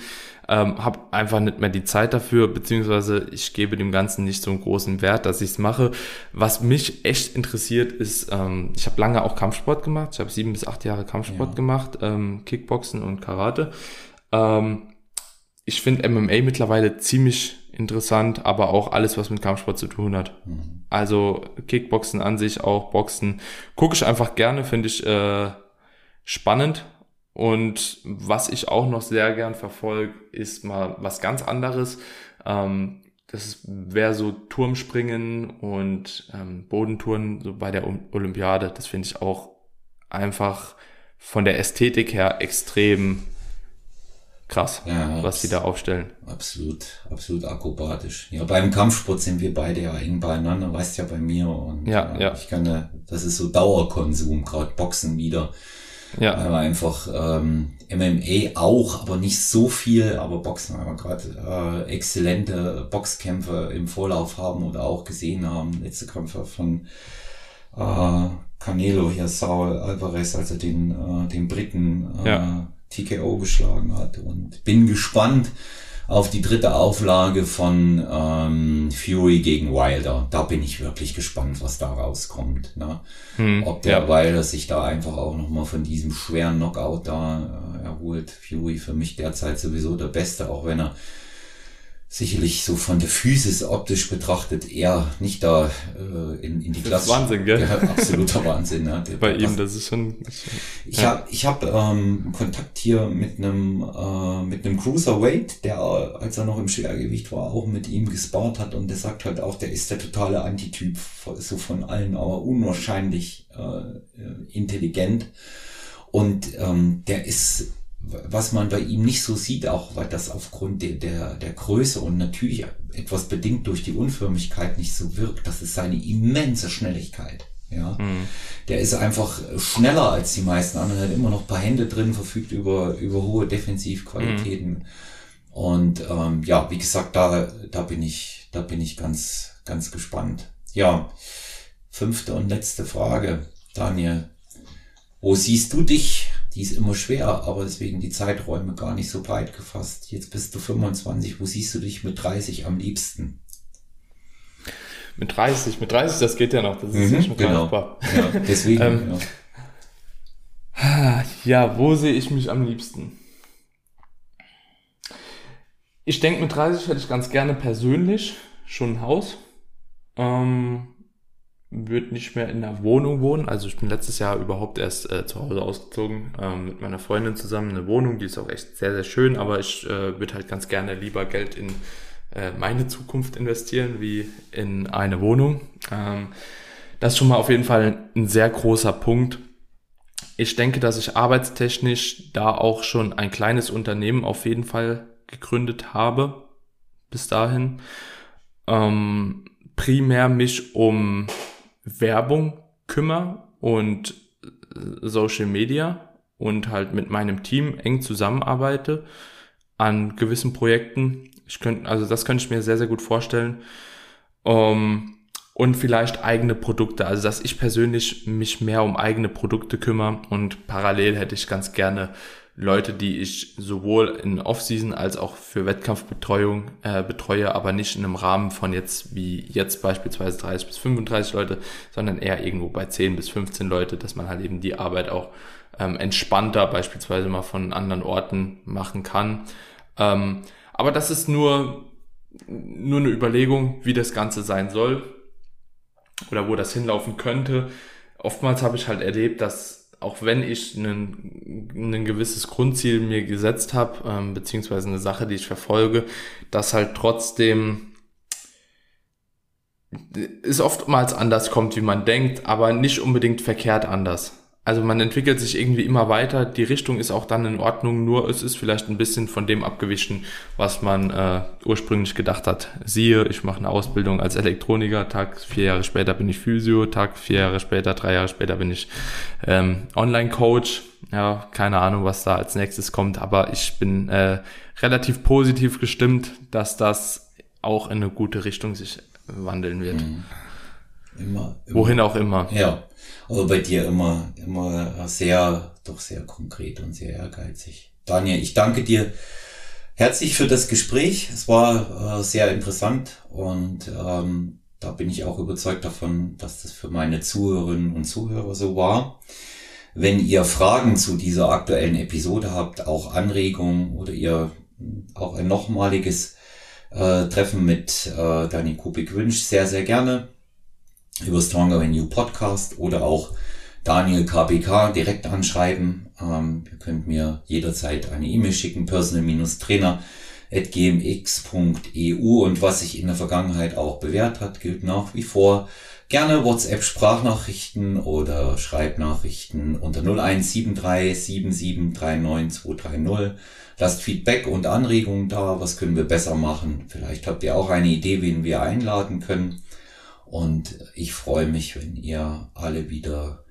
Ähm, habe einfach nicht mehr die Zeit dafür, beziehungsweise ich gebe dem Ganzen nicht so einen großen Wert, dass ich es mache. Was mich echt interessiert ist, ähm, ich habe lange auch Kampfsport gemacht. Ich habe sieben bis acht Jahre Kampfsport ja. gemacht, ähm, Kickboxen und Karate. Ähm, ich finde MMA mittlerweile ziemlich interessant, aber auch alles, was mit Kampfsport zu tun hat. Mhm. Also Kickboxen an sich, auch Boxen, gucke ich einfach gerne, finde ich äh, spannend. Und was ich auch noch sehr gern verfolge, ist mal was ganz anderes. Ähm, das wäre so Turmspringen und ähm, Bodentouren so bei der Olympiade. Das finde ich auch einfach von der Ästhetik her extrem krass, ja, was die da aufstellen. Absolut, absolut akrobatisch. Ja, beim Kampfsport sind wir beide ja eng beieinander, weißt ja bei mir. Und ja, ja. ich kann ja, das ist so Dauerkonsum, gerade Boxen wieder. Ja. Weil wir einfach ähm, MMA auch, aber nicht so viel, aber Boxen, weil wir gerade äh, exzellente Boxkämpfe im Vorlauf haben oder auch gesehen haben. Letzte Kämpfe von äh, Canelo hier, Saul Alvarez, also den, äh, den Briten. Äh, ja TKO geschlagen hat. Und bin gespannt auf die dritte Auflage von ähm, Fury gegen Wilder. Da bin ich wirklich gespannt, was da rauskommt. Ne? Hm, Ob der ja. Wilder sich da einfach auch nochmal von diesem schweren Knockout da äh, erholt. Fury für mich derzeit sowieso der Beste, auch wenn er sicherlich so von der Physis optisch betrachtet eher nicht da äh, in, in die Klasse. Wahnsinn, gell? Ja, absoluter Wahnsinn. Ja. Bei ihm, das ist schon. Ich ja. habe ich hab, ähm, Kontakt hier mit einem äh, mit einem Cruiserweight, der als er noch im Schwergewicht war, auch mit ihm gespart hat und der sagt halt auch, der ist der totale Antityp, so von allen, aber unwahrscheinlich äh, intelligent und ähm, der ist was man bei ihm nicht so sieht, auch weil das aufgrund der, der, der Größe und natürlich etwas bedingt durch die Unförmigkeit nicht so wirkt, das ist seine immense Schnelligkeit. Ja, mhm. der ist einfach schneller als die meisten anderen, hat immer noch ein paar Hände drin, verfügt über, über hohe Defensivqualitäten. Mhm. Und ähm, ja, wie gesagt, da, da bin ich, da bin ich ganz, ganz gespannt. Ja, fünfte und letzte Frage, Daniel. Wo siehst du dich die ist immer schwer, aber deswegen die Zeiträume gar nicht so breit gefasst. Jetzt bist du 25, wo siehst du dich mit 30 am liebsten? Mit 30, mit 30, das geht ja noch, das ist mhm, ja schon genau. Ja, deswegen. ähm, ja. ja, wo sehe ich mich am liebsten? Ich denke, mit 30 hätte ich ganz gerne persönlich schon ein Haus. Ähm, würde nicht mehr in der Wohnung wohnen. Also ich bin letztes Jahr überhaupt erst äh, zu Hause ausgezogen ähm, mit meiner Freundin zusammen eine Wohnung. Die ist auch echt sehr, sehr schön, aber ich äh, würde halt ganz gerne lieber Geld in äh, meine Zukunft investieren wie in eine Wohnung. Ähm, das ist schon mal auf jeden Fall ein sehr großer Punkt. Ich denke, dass ich arbeitstechnisch da auch schon ein kleines Unternehmen auf jeden Fall gegründet habe bis dahin. Ähm, primär mich um Werbung kümmere und Social Media und halt mit meinem Team eng zusammenarbeite an gewissen Projekten. Ich könnte, also das könnte ich mir sehr, sehr gut vorstellen. Um, ähm, und vielleicht eigene Produkte. Also dass ich persönlich mich mehr um eigene Produkte kümmere und parallel hätte ich ganz gerne Leute, die ich sowohl in Off-Season als auch für Wettkampfbetreuung äh, betreue, aber nicht in einem Rahmen von jetzt wie jetzt beispielsweise 30 bis 35 Leute, sondern eher irgendwo bei 10 bis 15 Leute, dass man halt eben die Arbeit auch ähm, entspannter beispielsweise mal von anderen Orten machen kann. Ähm, aber das ist nur, nur eine Überlegung, wie das Ganze sein soll oder wo das hinlaufen könnte. Oftmals habe ich halt erlebt, dass auch wenn ich ein, ein gewisses Grundziel mir gesetzt habe, ähm, beziehungsweise eine Sache, die ich verfolge, dass halt trotzdem es oftmals anders kommt, wie man denkt, aber nicht unbedingt verkehrt anders also man entwickelt sich irgendwie immer weiter. Die Richtung ist auch dann in Ordnung, nur es ist vielleicht ein bisschen von dem abgewichen, was man äh, ursprünglich gedacht hat. Siehe, ich mache eine Ausbildung als Elektroniker, Tag vier Jahre später bin ich Physio, Tag vier Jahre später, drei Jahre später bin ich ähm, Online-Coach. Ja, keine Ahnung, was da als nächstes kommt, aber ich bin äh, relativ positiv gestimmt, dass das auch in eine gute Richtung sich wandeln wird. Mhm. Immer, immer. Wohin auch immer. Ja aber bei dir immer, immer sehr, doch sehr konkret und sehr ehrgeizig. Daniel, ich danke dir herzlich für das Gespräch. Es war äh, sehr interessant und ähm, da bin ich auch überzeugt davon, dass das für meine Zuhörerinnen und Zuhörer so war. Wenn ihr Fragen zu dieser aktuellen Episode habt, auch Anregungen oder ihr auch ein nochmaliges äh, Treffen mit äh, Dani Kubik wünscht, sehr, sehr gerne über Stronger Than You Podcast oder auch Daniel KPK direkt anschreiben. Ähm, ihr könnt mir jederzeit eine E-Mail schicken, personal-trainer gmx.eu und was sich in der Vergangenheit auch bewährt hat, gilt nach wie vor. Gerne WhatsApp-Sprachnachrichten oder Schreibnachrichten unter 0173 7739230. Lasst Feedback und Anregungen da. Was können wir besser machen? Vielleicht habt ihr auch eine Idee, wen wir einladen können. Und ich freue mich, wenn ihr alle wieder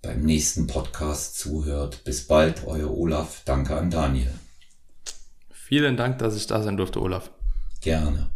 beim nächsten Podcast zuhört. Bis bald, euer Olaf. Danke an Daniel. Vielen Dank, dass ich da sein durfte, Olaf. Gerne.